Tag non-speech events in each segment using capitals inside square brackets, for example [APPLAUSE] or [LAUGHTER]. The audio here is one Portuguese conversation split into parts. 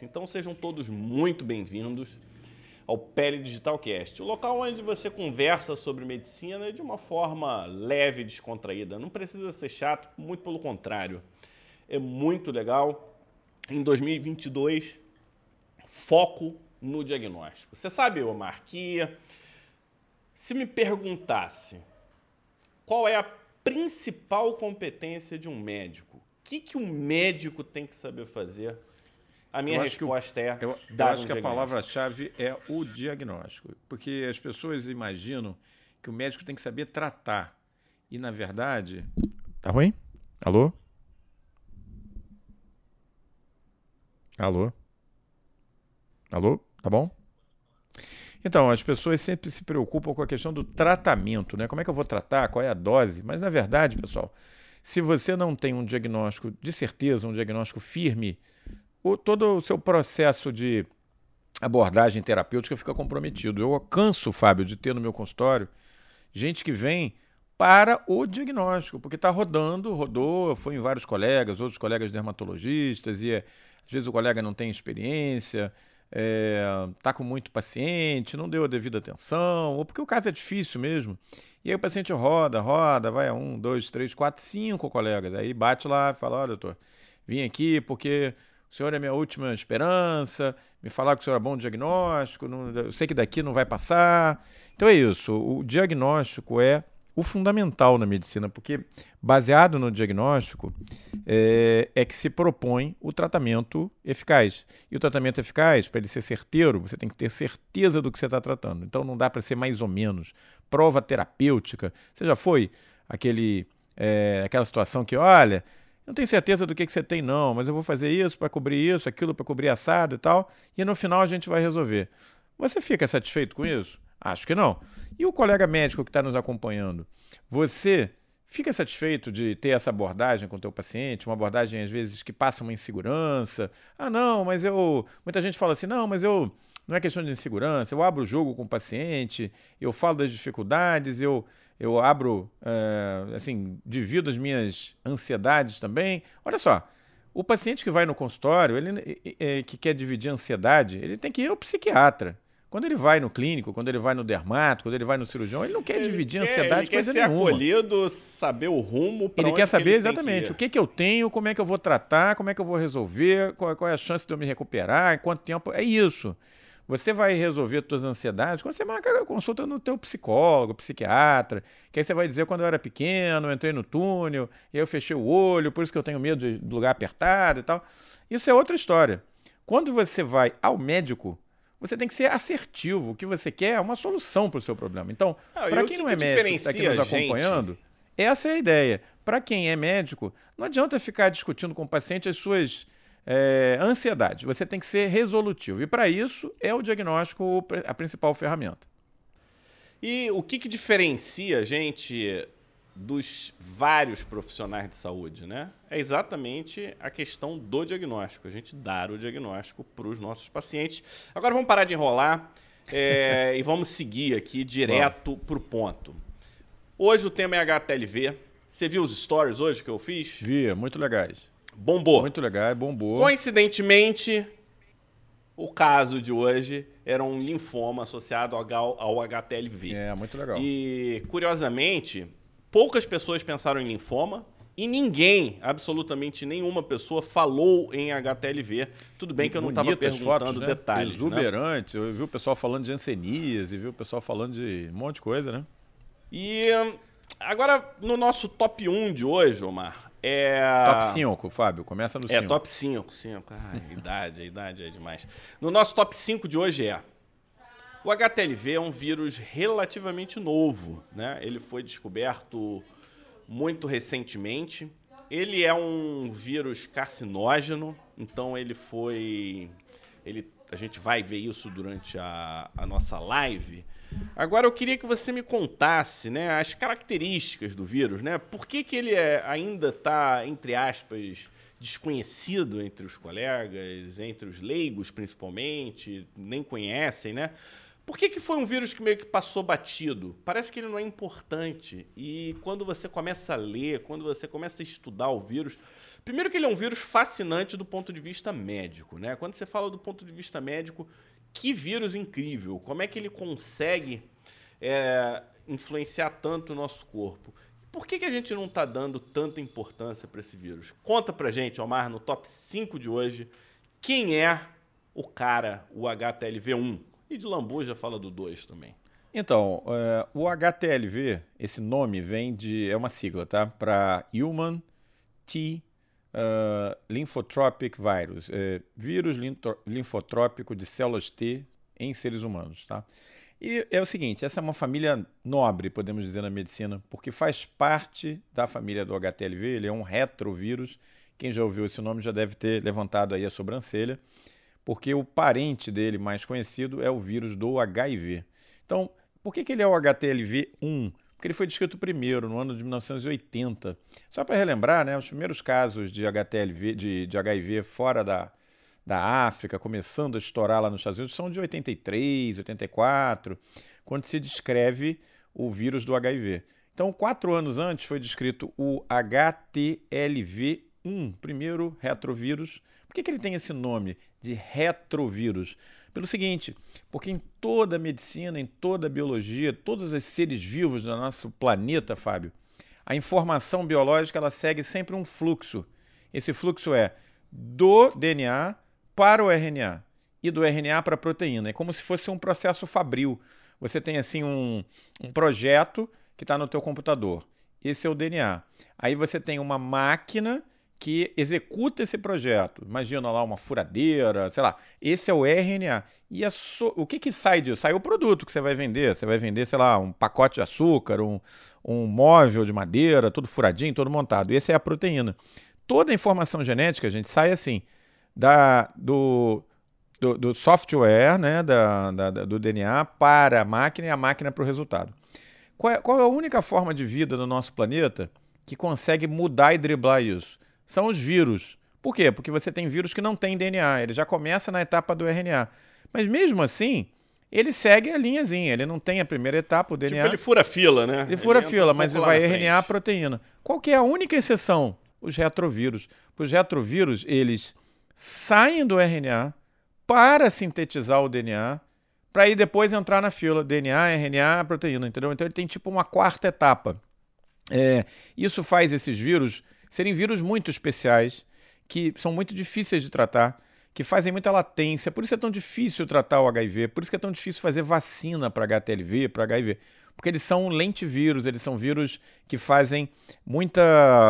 Então sejam todos muito bem-vindos ao Pele Digital Cast, o local onde você conversa sobre medicina de uma forma leve e descontraída. Não precisa ser chato, muito pelo contrário. É muito legal. Em 2022, foco no diagnóstico. Você sabe, Omar, que se me perguntasse qual é a principal competência de um médico, o que, que um médico tem que saber fazer a minha resposta é. Eu, eu acho um que a palavra-chave é o diagnóstico. Porque as pessoas imaginam que o médico tem que saber tratar. E, na verdade. Tá ruim? Alô? Alô? Alô? Tá bom? Então, as pessoas sempre se preocupam com a questão do tratamento, né? Como é que eu vou tratar? Qual é a dose? Mas, na verdade, pessoal, se você não tem um diagnóstico de certeza, um diagnóstico firme, o, todo o seu processo de abordagem terapêutica fica comprometido. Eu canso, Fábio, de ter no meu consultório gente que vem para o diagnóstico, porque está rodando, rodou, foi em vários colegas, outros colegas dermatologistas, e é, às vezes o colega não tem experiência, está é, tá com muito paciente, não deu a devida atenção, ou porque o caso é difícil mesmo. E aí o paciente roda, roda, vai a um, dois, três, quatro, cinco colegas. Aí bate lá e fala: oh, doutor, vim aqui porque o senhor é minha última esperança, me falar que o senhor é bom diagnóstico, não, eu sei que daqui não vai passar. Então é isso, o diagnóstico é o fundamental na medicina, porque baseado no diagnóstico é, é, que se propõe o tratamento eficaz. E o tratamento eficaz, para ele ser certeiro, você tem que ter certeza do que você está tratando. Então não dá para ser mais ou menos. Prova terapêutica. Você já foi aquele, é, aquela situação que, olha, não tenho certeza do que, que você tem, não, mas eu vou fazer isso para cobrir isso, aquilo para cobrir assado e tal, e no final a gente vai resolver. Você fica satisfeito com isso? Acho que não. E o colega médico que está nos acompanhando? Você fica satisfeito de ter essa abordagem com o teu paciente, uma abordagem às vezes que passa uma insegurança? Ah, não, mas eu. Muita gente fala assim, não, mas eu. Não é questão de insegurança, eu abro o jogo com o paciente, eu falo das dificuldades, eu, eu abro, é, assim, divido as minhas ansiedades também. Olha só, o paciente que vai no consultório, ele é, que quer dividir ansiedade, ele tem que ir ao psiquiatra. Quando ele vai no clínico, quando ele vai no dermato, quando ele vai no cirurgião, ele não quer ele dividir quer, ansiedade ele coisa quer ser nenhuma. acolhido, saber o rumo Ele quer saber ele exatamente que o que, que eu tenho, como é que eu vou tratar, como é que eu vou resolver, qual, qual é a chance de eu me recuperar, em quanto tempo. É isso. Você vai resolver suas ansiedades quando você marca consulta no teu psicólogo, psiquiatra, que aí você vai dizer quando eu era pequeno, eu entrei no túnel, e aí eu fechei o olho, por isso que eu tenho medo de lugar apertado e tal. Isso é outra história. Quando você vai ao médico, você tem que ser assertivo. O que você quer é uma solução para o seu problema. Então, ah, para quem que não é que médico, está aqui nos acompanhando, gente? essa é a ideia. Para quem é médico, não adianta ficar discutindo com o paciente as suas é, ansiedade. Você tem que ser resolutivo. E para isso é o diagnóstico a principal ferramenta. E o que, que diferencia, gente, dos vários profissionais de saúde, né? É exatamente a questão do diagnóstico, a gente dar o diagnóstico para os nossos pacientes. Agora vamos parar de enrolar é, [LAUGHS] e vamos seguir aqui direto para o ponto. Hoje o tema é HTLV. Você viu os stories hoje que eu fiz? Via, muito legais bombou. Muito legal, bombou. Coincidentemente, o caso de hoje era um linfoma associado ao HTLV. É, muito legal. E, curiosamente, poucas pessoas pensaram em linfoma e ninguém, absolutamente nenhuma pessoa, falou em HTLV. Tudo bem que eu não estava perguntando fotos, né? detalhes. Né? Exuberante. Né? Eu vi o pessoal falando de ansenias e vi o pessoal falando de um monte de coisa, né? E agora, no nosso top 1 de hoje, Omar, é... Top 5, Fábio, começa no 5. É, top 5, 5. Ai, a idade, a idade é demais. No nosso top 5 de hoje é... O HTLV é um vírus relativamente novo, né? Ele foi descoberto muito recentemente. Ele é um vírus carcinógeno, então ele foi... Ele, a gente vai ver isso durante a, a nossa live, Agora eu queria que você me contasse né, as características do vírus, né? Por que, que ele é, ainda está, entre aspas, desconhecido entre os colegas, entre os leigos principalmente, nem conhecem, né? Por que, que foi um vírus que meio que passou batido? Parece que ele não é importante. E quando você começa a ler, quando você começa a estudar o vírus, Primeiro que ele é um vírus fascinante do ponto de vista médico, né? Quando você fala do ponto de vista médico, que vírus incrível! Como é que ele consegue é, influenciar tanto o nosso corpo? Por que, que a gente não está dando tanta importância para esse vírus? Conta pra gente, Omar, no top 5 de hoje, quem é o cara, o HTLV1? E de Lambuja fala do 2 também. Então, uh, o HTLV, esse nome vem de. é uma sigla, tá? Para Human T uh, Lymphotropic Virus, é, vírus linfotrópico de células T em seres humanos, tá? E é o seguinte, essa é uma família nobre, podemos dizer na medicina, porque faz parte da família do HTLV, ele é um retrovírus. Quem já ouviu esse nome já deve ter levantado aí a sobrancelha, porque o parente dele mais conhecido é o vírus do HIV. Então, por que, que ele é o HTLV1? Porque ele foi descrito primeiro, no ano de 1980. Só para relembrar, né, os primeiros casos de HTLV, de, de HIV fora da, da África, começando a estourar lá nos Estados Unidos, são de 83, 84, quando se descreve o vírus do HIV. Então, quatro anos antes foi descrito o HTLV1, primeiro retrovírus. Por que, que ele tem esse nome de retrovírus? Pelo seguinte, porque em toda a medicina, em toda a biologia, todos os seres vivos do nosso planeta, Fábio, a informação biológica ela segue sempre um fluxo. Esse fluxo é do DNA para o RNA e do RNA para a proteína. É como se fosse um processo fabril. Você tem assim um, um projeto que está no teu computador. Esse é o DNA. Aí você tem uma máquina que executa esse projeto. Imagina lá uma furadeira, sei lá. Esse é o RNA. E so... o que, que sai disso? Sai o produto que você vai vender. Você vai vender, sei lá, um pacote de açúcar, um, um móvel de madeira, todo furadinho, todo montado. Esse é a proteína. Toda a informação genética, gente, sai assim, da, do, do, do software, né, da, da, do DNA para a máquina e a máquina para o resultado. Qual é, qual é a única forma de vida no nosso planeta que consegue mudar e driblar isso? São os vírus. Por quê? Porque você tem vírus que não tem DNA, ele já começa na etapa do RNA. Mas mesmo assim, ele segue a linhazinha, ele não tem a primeira etapa, o DNA. Tipo, ele fura fila, né? Ele fura ele fila, um mas vai RNA a proteína. Qual que é a única exceção? Os retrovírus. Os retrovírus, eles saem do RNA para sintetizar o DNA, para aí depois entrar na fila DNA, RNA, proteína, entendeu? Então ele tem tipo uma quarta etapa. É, isso faz esses vírus serem vírus muito especiais, que são muito difíceis de tratar, que fazem muita latência. Por isso é tão difícil tratar o HIV, por isso é tão difícil fazer vacina para HTLV, para HIV. Porque eles são lentivírus, eles são vírus que fazem muita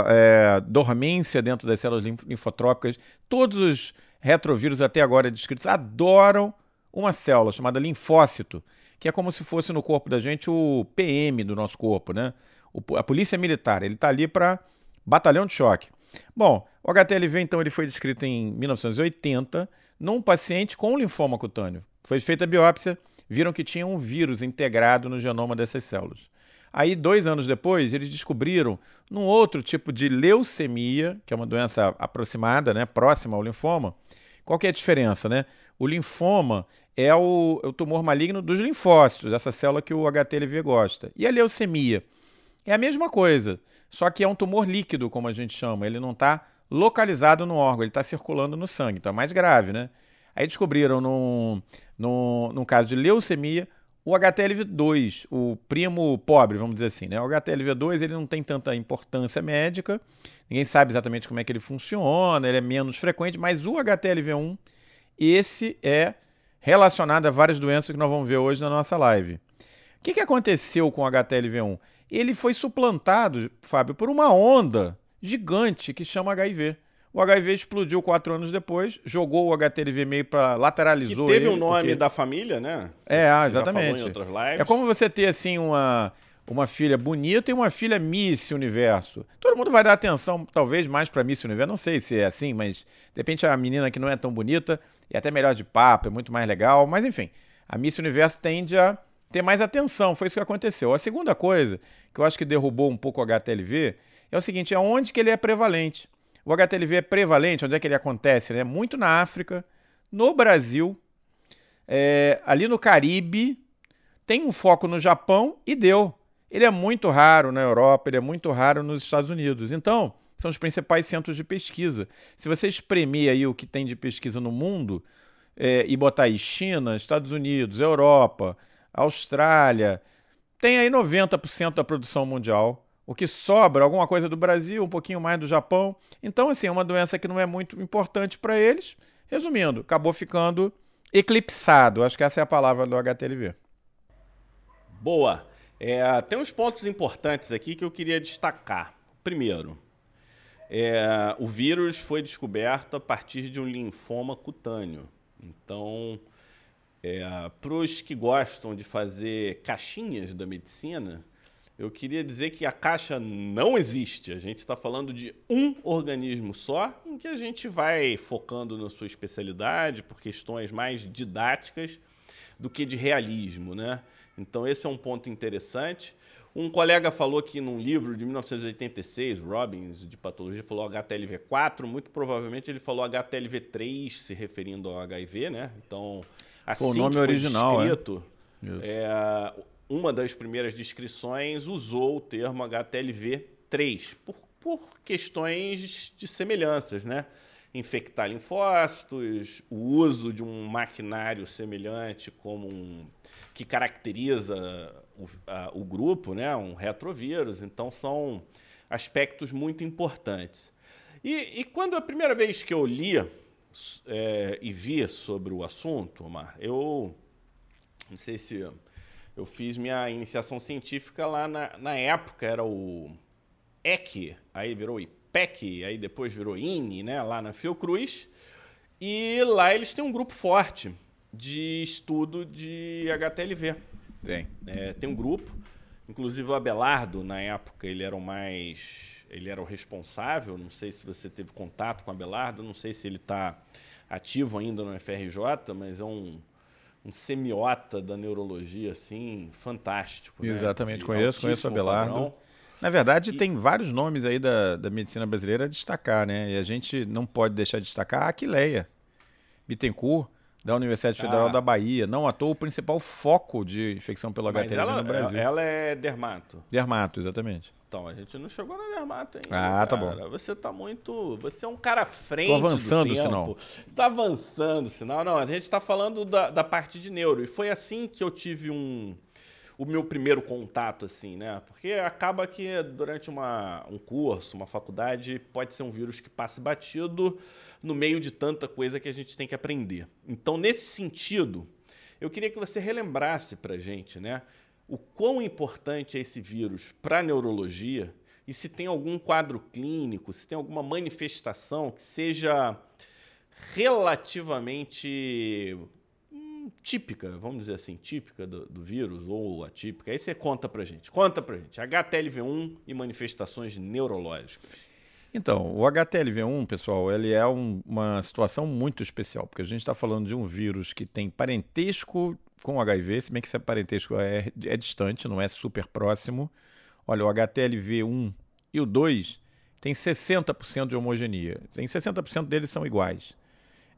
é, dormência dentro das células linfotrópicas. Todos os retrovírus até agora descritos adoram uma célula chamada linfócito, que é como se fosse no corpo da gente o PM do nosso corpo, né? A polícia militar. Ele está ali para Batalhão de choque. Bom, o HTLV então ele foi descrito em 1980 num paciente com linfoma cutâneo. Foi feita a biópsia, viram que tinha um vírus integrado no genoma dessas células. Aí, dois anos depois, eles descobriram num outro tipo de leucemia, que é uma doença aproximada, né, próxima ao linfoma. Qual que é a diferença, né? O linfoma é o, é o tumor maligno dos linfócitos, dessa célula que o HTLV gosta. E a leucemia? É a mesma coisa, só que é um tumor líquido, como a gente chama. Ele não está localizado no órgão, ele está circulando no sangue. Então é mais grave, né? Aí descobriram, num, num, num caso de leucemia, o HTLV2, o primo pobre, vamos dizer assim. Né? O HTLV2 ele não tem tanta importância médica, ninguém sabe exatamente como é que ele funciona, ele é menos frequente, mas o HTLV1, esse é relacionado a várias doenças que nós vamos ver hoje na nossa live. O que, que aconteceu com o HTLV1? Ele foi suplantado, Fábio, por uma onda gigante que chama HIV. O HIV explodiu quatro anos depois, jogou o HTLV meio para lateralizou que teve ele. o nome porque... da família, né? É, ah, exatamente. É como você ter assim uma uma filha bonita e uma filha Miss Universo. Todo mundo vai dar atenção, talvez, mais para Miss Universo. Não sei se é assim, mas de repente a menina que não é tão bonita é até melhor de papo, é muito mais legal. Mas enfim, a Miss Universo tende a ter mais atenção. Foi isso que aconteceu. A segunda coisa, que eu acho que derrubou um pouco o HTLV, é o seguinte: é onde que ele é prevalente. O HTLV é prevalente, onde é que ele acontece? Né? Muito na África, no Brasil, é, ali no Caribe, tem um foco no Japão e deu. Ele é muito raro na Europa, ele é muito raro nos Estados Unidos. Então, são os principais centros de pesquisa. Se você espremer aí o que tem de pesquisa no mundo é, e botar aí China, Estados Unidos, Europa, Austrália, tem aí 90% da produção mundial. O que sobra, alguma coisa do Brasil, um pouquinho mais do Japão. Então, assim, é uma doença que não é muito importante para eles. Resumindo, acabou ficando eclipsado. Acho que essa é a palavra do HTLV. Boa. É, tem uns pontos importantes aqui que eu queria destacar. Primeiro, é, o vírus foi descoberto a partir de um linfoma cutâneo. Então, é, para os que gostam de fazer caixinhas da medicina, eu queria dizer que a caixa não existe. A gente está falando de um organismo só, em que a gente vai focando na sua especialidade por questões mais didáticas do que de realismo, né? Então esse é um ponto interessante. Um colega falou aqui num livro de 1986, Robbins, de patologia, falou HTLV4, muito provavelmente ele falou HTLV3, se referindo ao HIV, né? Então, assim o nome original, é? é? uma das primeiras descrições usou o termo HTLV3, por, por questões de semelhanças, né? infectar linfócitos, o uso de um maquinário semelhante como um que caracteriza o, a, o grupo, né, um retrovírus. Então são aspectos muito importantes. E, e quando a primeira vez que eu li é, e vi sobre o assunto, Omar, eu não sei se eu fiz minha iniciação científica lá na, na época, era o EC, aí virou IP PEC, aí depois virou INE, né, lá na Fiocruz. E lá eles têm um grupo forte de estudo de HTLV. Tem. É, tem um grupo, inclusive o Abelardo, na época, ele era o mais. Ele era o responsável. Não sei se você teve contato com o Abelardo, não sei se ele está ativo ainda no FRJ, mas é um, um semiota da neurologia, assim, fantástico. Né? Exatamente, né? conheço, conheço o Abelardo. Padrão. Na verdade, e... tem vários nomes aí da, da medicina brasileira a destacar, né? E a gente não pode deixar de destacar a Aquileia Bittencourt, da Universidade Federal ah. da Bahia. Não à toa o principal foco de infecção pelo HTLV no Brasil. Ela é dermato. Dermato, exatamente. Então, a gente não chegou na dermato ainda. Ah, tá cara. bom. Você tá muito. Você é um cara frente. Tô avançando o sinal. Tá avançando o sinal. Não, a gente tá falando da, da parte de neuro. E foi assim que eu tive um o meu primeiro contato, assim, né? Porque acaba que durante uma, um curso, uma faculdade, pode ser um vírus que passe batido no meio de tanta coisa que a gente tem que aprender. Então, nesse sentido, eu queria que você relembrasse para gente, né? O quão importante é esse vírus para a neurologia e se tem algum quadro clínico, se tem alguma manifestação que seja relativamente típica, vamos dizer assim, típica do, do, vírus ou atípica. Aí você conta pra gente. Conta pra gente. HTLV1 e manifestações neurológicas. Então, o HTLV1, pessoal, ele é um, uma situação muito especial, porque a gente está falando de um vírus que tem parentesco com o HIV, se bem que esse parentesco é, é distante, não é super próximo. Olha, o HTLV1 e o 2 tem 60% de homogeneia. Tem 60% deles são iguais.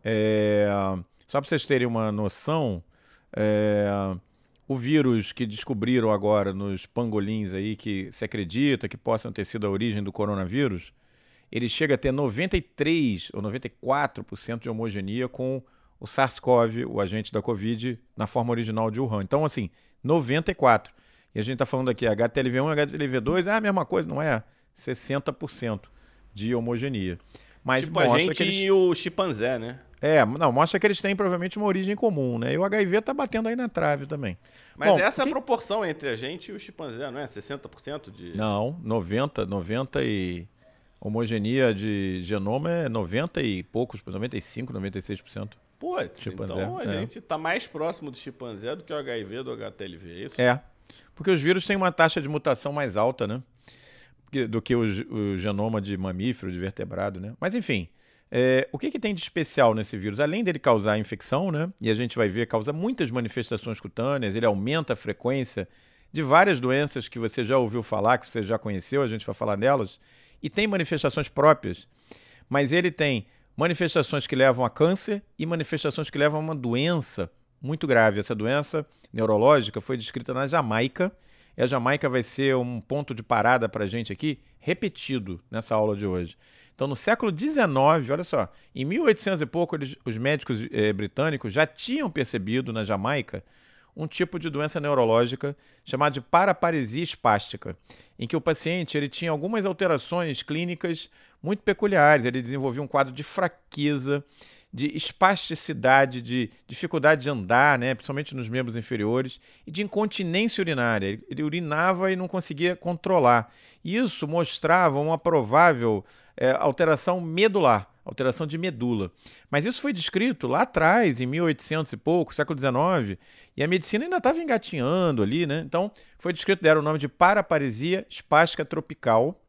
É, só para vocês terem uma noção, é, o vírus que descobriram agora nos pangolins aí, que se acredita que possam ter sido a origem do coronavírus, ele chega a ter 93 ou 94% de homogeneia com o SARS-CoV, o agente da Covid, na forma original de Wuhan. Então, assim, 94. E a gente está falando aqui HTLV1 e HTLV2, é a mesma coisa, não é? 60% de homogeneia. Mas tipo a gente eles... e o chimpanzé, né? É, não, mostra que eles têm provavelmente uma origem comum, né? E o HIV tá batendo aí na trave também. Mas Bom, essa é a proporção entre a gente e o chimpanzé, não é? 60% de. Não, 90, 90 e. Homogeneia de genoma é 90 e poucos, 95, 96%. Putz, então a é. gente tá mais próximo do chimpanzé do que o HIV do HTLV, é isso? É. Porque os vírus têm uma taxa de mutação mais alta, né? Do que o, o genoma de mamífero, de vertebrado, né? Mas enfim. É, o que, que, tem de especial nesse vírus? Além dele causar infecção, né? E a gente vai ver, causa muitas manifestações cutâneas, ele aumenta a frequência de várias doenças que você já ouviu falar, que você já conheceu, a gente vai falar delas, e tem manifestações próprias. Mas ele tem manifestações que levam a câncer e manifestações que levam a uma doença muito grave. Essa doença neurológica foi descrita na Jamaica. e a Jamaica vai ser um ponto de parada para a gente aqui, repetido nessa aula de hoje. Então, no século XIX, olha só, em 1800 e pouco, eles, os médicos eh, britânicos já tinham percebido na Jamaica um tipo de doença neurológica chamada de paraparesia espástica, em que o paciente ele tinha algumas alterações clínicas muito peculiares. Ele desenvolvia um quadro de fraqueza, de espasticidade, de dificuldade de andar, né, principalmente nos membros inferiores, e de incontinência urinária. Ele urinava e não conseguia controlar. Isso mostrava uma provável é, alteração medular, alteração de medula. Mas isso foi descrito lá atrás, em 1800 e pouco, século XIX, e a medicina ainda estava engatinhando ali, né? Então, foi descrito, deram o nome de paraparesia espástica tropical,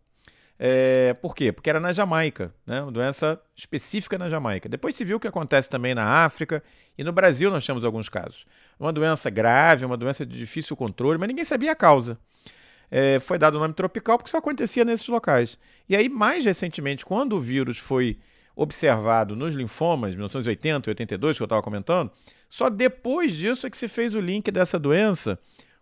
é, por quê? Porque era na Jamaica, né? uma doença específica na Jamaica. Depois se viu o que acontece também na África e no Brasil nós temos alguns casos. Uma doença grave, uma doença de difícil controle, mas ninguém sabia a causa. É, foi dado o nome tropical porque só acontecia nesses locais. E aí, mais recentemente, quando o vírus foi observado nos linfomas, 1980 e 82, que eu estava comentando, só depois disso é que se fez o link dessa doença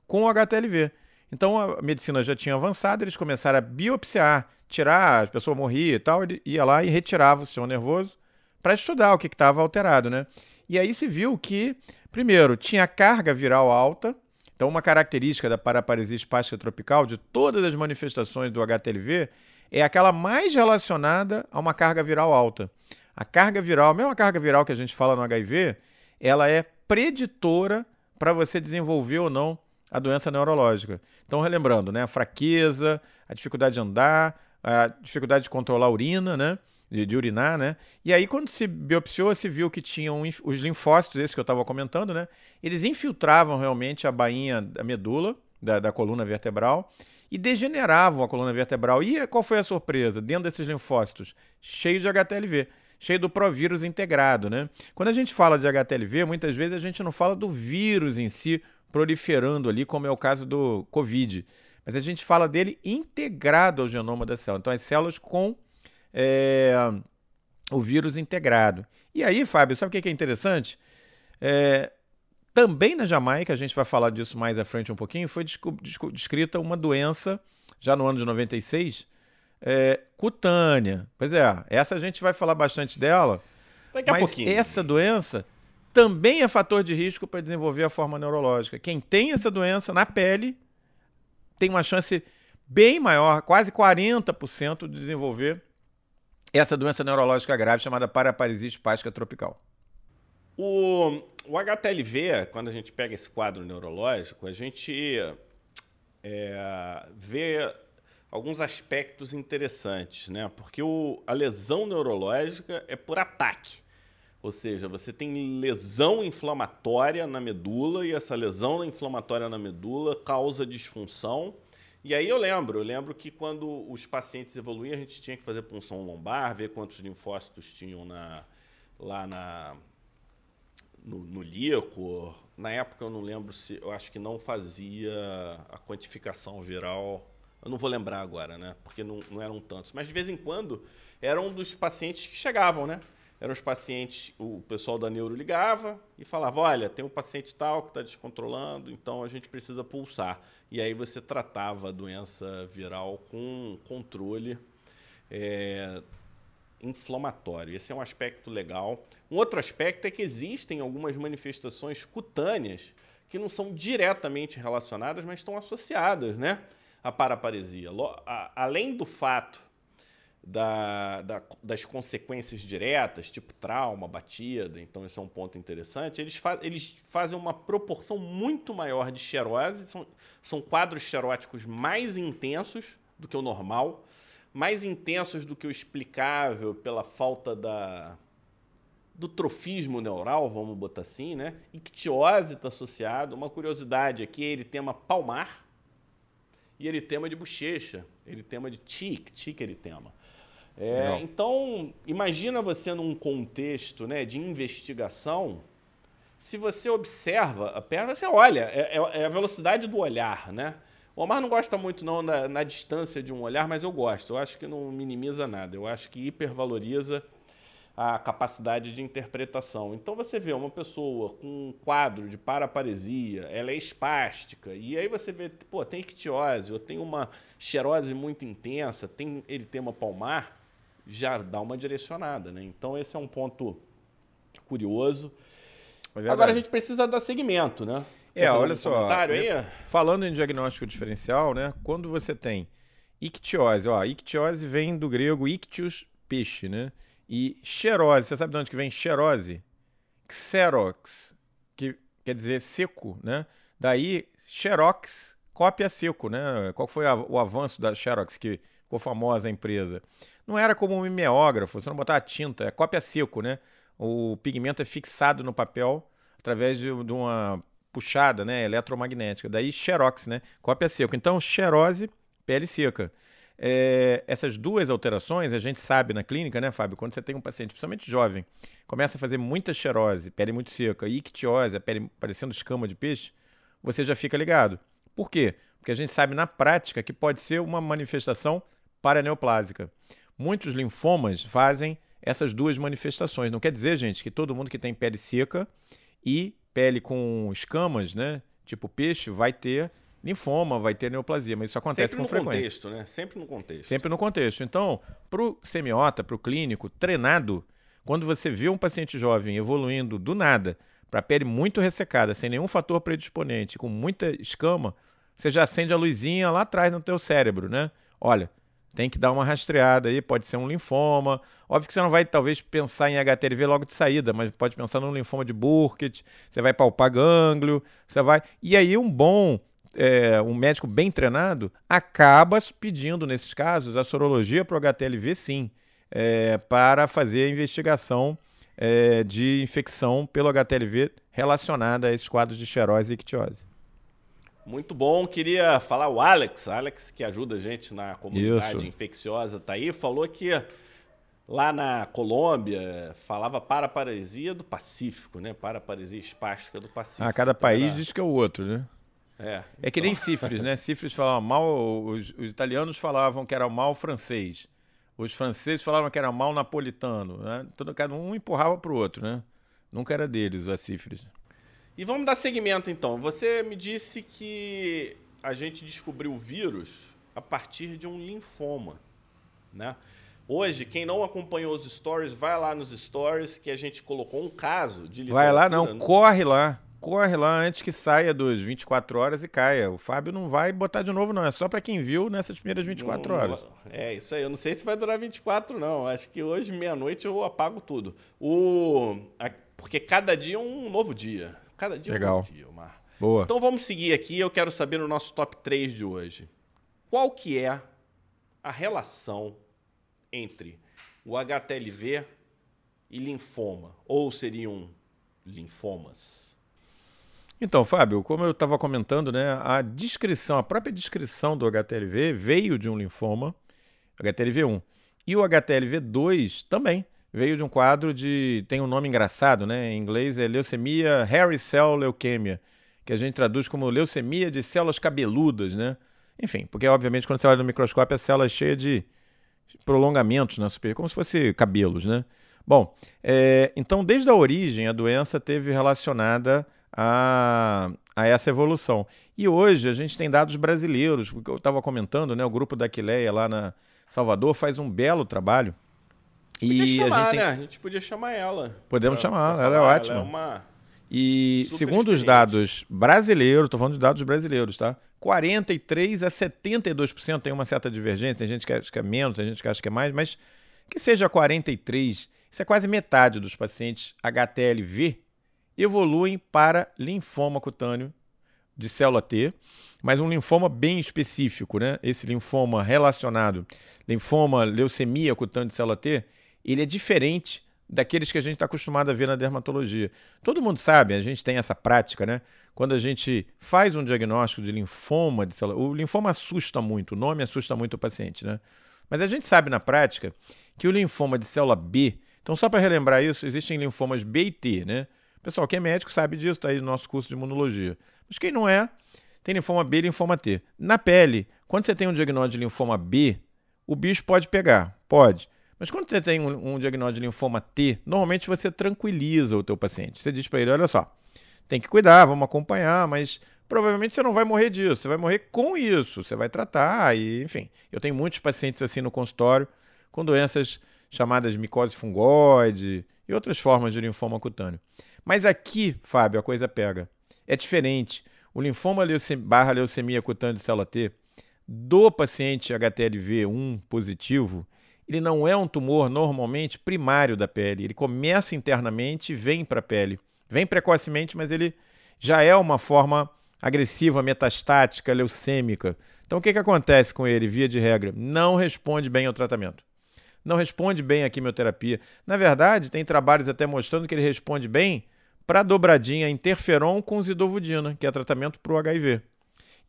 com o HTLV. Então a medicina já tinha avançado, eles começaram a biopsiar tirar, a pessoa morria e tal, ele ia lá e retirava o sistema nervoso para estudar o que estava alterado, né? E aí se viu que, primeiro, tinha carga viral alta, então uma característica da paraparesia espástica tropical, de todas as manifestações do HTLV, é aquela mais relacionada a uma carga viral alta. A carga viral, a mesma carga viral que a gente fala no HIV, ela é preditora para você desenvolver ou não a doença neurológica. Então, relembrando, né, a fraqueza, a dificuldade de andar, a dificuldade de controlar a urina, né? De, de, urinar, né? E aí, quando se biopsiou, se viu que tinham os linfócitos, esses que eu estava comentando, né? Eles infiltravam realmente a bainha da medula, da, da, coluna vertebral, e degeneravam a coluna vertebral. E qual foi a surpresa? Dentro desses linfócitos, cheio de HTLV, cheio do provírus integrado, né? Quando a gente fala de HTLV, muitas vezes a gente não fala do vírus em si proliferando ali, como é o caso do Covid mas a gente fala dele integrado ao genoma da célula. Então, as células com é, o vírus integrado. E aí, Fábio, sabe o que é interessante? É, também na Jamaica, a gente vai falar disso mais à frente um pouquinho, foi descrita uma doença, já no ano de 96, é, cutânea. Pois é, essa a gente vai falar bastante dela. Daqui a mas essa doença também é fator de risco para desenvolver a forma neurológica. Quem tem essa doença na pele tem uma chance bem maior, quase 40% de desenvolver essa doença neurológica grave chamada paraparesia espástica tropical. O, o HTLV, quando a gente pega esse quadro neurológico, a gente é, vê alguns aspectos interessantes, né? Porque o, a lesão neurológica é por ataque. Ou seja, você tem lesão inflamatória na medula e essa lesão inflamatória na medula causa disfunção. E aí eu lembro, eu lembro que quando os pacientes evoluíam, a gente tinha que fazer punção lombar, ver quantos linfócitos tinham na, lá na, no, no líquor. Na época eu não lembro se, eu acho que não fazia a quantificação viral. Eu não vou lembrar agora, né? Porque não, não eram tantos. Mas de vez em quando eram um dos pacientes que chegavam, né? eram os pacientes, o pessoal da neuro ligava e falava, olha, tem um paciente tal que está descontrolando, então a gente precisa pulsar. E aí você tratava a doença viral com controle é, inflamatório. Esse é um aspecto legal. Um outro aspecto é que existem algumas manifestações cutâneas que não são diretamente relacionadas, mas estão associadas né, à paraparesia. Além do fato da, da, das consequências diretas, tipo trauma, batida, então esse é um ponto interessante, eles, fa eles fazem uma proporção muito maior de xerose, são, são quadros xeróticos mais intensos do que o normal, mais intensos do que o explicável pela falta da, do trofismo neural, vamos botar assim, né? Ictiose está associado. Uma curiosidade aqui, ele tema palmar e ele tema de bochecha, ele tema de tic, tic ele tema. É, então, imagina você num contexto né, de investigação, se você observa a perna, você olha, é, é, é, a velocidade do olhar, né? O Omar não gosta muito não na, na, distância de um olhar, mas eu gosto. Eu acho que não minimiza nada. Eu acho que hipervaloriza a capacidade de interpretação. Então você vê uma pessoa com um quadro de paraparesia, ela é espástica, e aí você vê, pô, tem ictiose, ou tem uma xerose muito intensa, tem eritema palmar, já dá uma direcionada, né? Então esse é um ponto curioso. É Agora a gente precisa dar segmento, né? É, olha só. Aí? Falando em diagnóstico diferencial, né? Quando você tem ictiose, ó, ictiose vem do grego ictius, peixe, né? E xerose, você sabe de onde que vem xerose? Xerox, que quer dizer seco, né? Daí, Xerox, cópia seco, né? Qual foi a, o avanço da Xerox, que ficou famosa a empresa? Não era como um mimeógrafo, você não botar tinta, é cópia seco, né? O pigmento é fixado no papel através de, de uma puxada né, eletromagnética. Daí Xerox, né? Cópia seco. Então, xerose, pele seca. É, essas duas alterações, a gente sabe na clínica, né, Fábio? Quando você tem um paciente, principalmente jovem, começa a fazer muita xerose, pele muito seca, ictiose, a pele parecendo escama de peixe, você já fica ligado. Por quê? Porque a gente sabe na prática que pode ser uma manifestação paraneoplásica. Muitos linfomas fazem essas duas manifestações. Não quer dizer, gente, que todo mundo que tem pele seca e pele com escamas, né, tipo peixe, vai ter linfoma, vai ter neoplasia, mas isso acontece Sempre com frequência. Contexto, né? Sempre no contexto. Sempre no contexto. Então, para o semiota, para o clínico, treinado, quando você vê um paciente jovem evoluindo do nada para pele muito ressecada, sem nenhum fator predisponente, com muita escama, você já acende a luzinha lá atrás no teu cérebro, né? Olha, tem que dar uma rastreada aí, pode ser um linfoma. Óbvio que você não vai talvez pensar em HTLV logo de saída, mas pode pensar num linfoma de Burkitt, você vai palpar gânglio, você vai. E aí um bom é, um médico bem treinado acaba pedindo, nesses casos, a sorologia para o HTLV, sim, é, para fazer a investigação é, de infecção pelo HTLV relacionada a esses quadros de xerose e ictiose. Muito bom. Queria falar o Alex, Alex que ajuda a gente na comunidade Isso. infecciosa, tá aí, falou que lá na Colômbia falava paraparesia do Pacífico, né? Paraparesia espástica do Pacífico. Ah, cada país diz que é o outro, né? É, é que nem cifres, né? Cifres falavam mal, os, os, italianos falavam que era mal francês. Os franceses falavam que era mal napolitano. Né? Todo, cada um empurrava para o outro, né? Nunca era deles as cifras. E vamos dar seguimento então. Você me disse que a gente descobriu o vírus a partir de um linfoma, né? Hoje, quem não acompanhou os stories, vai lá nos stories que a gente colocou um caso de Vai lá não, corre lá corre lá antes que saia dos 24 horas e caia. O Fábio não vai botar de novo, não. É só para quem viu nessas primeiras 24 não, horas. É, isso aí. Eu não sei se vai durar 24, não. Acho que hoje, meia-noite, eu apago tudo. O... Porque cada dia é um novo dia. Cada dia Legal. um dia, Omar. Boa. Então vamos seguir aqui. Eu quero saber no nosso top 3 de hoje. Qual que é a relação entre o HTLV e linfoma? Ou seriam linfomas? Então, Fábio, como eu estava comentando, né, a descrição, a própria descrição do HTLV veio de um linfoma, HTLV1. E o HTLV2 também veio de um quadro de. tem um nome engraçado, né? Em inglês é leucemia hairy cell leukemia, que a gente traduz como leucemia de células cabeludas, né? Enfim, porque obviamente quando você olha no microscópio a célula é cheia de prolongamentos na superfície, como se fosse cabelos, né? Bom, é, então desde a origem a doença teve relacionada a, a essa evolução. E hoje a gente tem dados brasileiros, porque eu estava comentando, né, o grupo da Aquileia lá na Salvador faz um belo trabalho. E chamar, a gente tem... né? A gente podia chamar ela. Podemos pra, chamar, pra ela é ótima. Ela é uma e segundo os dados brasileiros, estou falando de dados brasileiros, tá? 43 a 72% tem uma certa divergência, tem gente que acha que é menos, tem gente que acha que é mais, mas que seja 43, isso é quase metade dos pacientes HTLV evoluem para linfoma cutâneo de célula T, mas um linfoma bem específico, né? Esse linfoma relacionado, linfoma leucemia cutâneo de célula T, ele é diferente daqueles que a gente está acostumado a ver na dermatologia. Todo mundo sabe, a gente tem essa prática, né? Quando a gente faz um diagnóstico de linfoma de célula, o linfoma assusta muito, o nome assusta muito o paciente, né? Mas a gente sabe na prática que o linfoma de célula B, então só para relembrar isso, existem linfomas B e T, né? Pessoal, quem é médico sabe disso, está aí no nosso curso de imunologia. Mas quem não é, tem linfoma B e linfoma T. Na pele, quando você tem um diagnóstico de linfoma B, o bicho pode pegar, pode. Mas quando você tem um, um diagnóstico de linfoma T, normalmente você tranquiliza o teu paciente. Você diz para ele, olha só, tem que cuidar, vamos acompanhar, mas provavelmente você não vai morrer disso, você vai morrer com isso, você vai tratar e, enfim. Eu tenho muitos pacientes assim no consultório com doenças chamadas micose fungoide e outras formas de linfoma cutâneo. Mas aqui, Fábio, a coisa pega. É diferente. O linfoma barra leucemia cutânea de célula T do paciente HTLV1 positivo, ele não é um tumor normalmente primário da pele. Ele começa internamente e vem para a pele. Vem precocemente, mas ele já é uma forma agressiva, metastática, leucêmica. Então o que, que acontece com ele, via de regra? Não responde bem ao tratamento. Não responde bem à quimioterapia. Na verdade, tem trabalhos até mostrando que ele responde bem para a dobradinha interferon com zidovudina, que é tratamento para o HIV.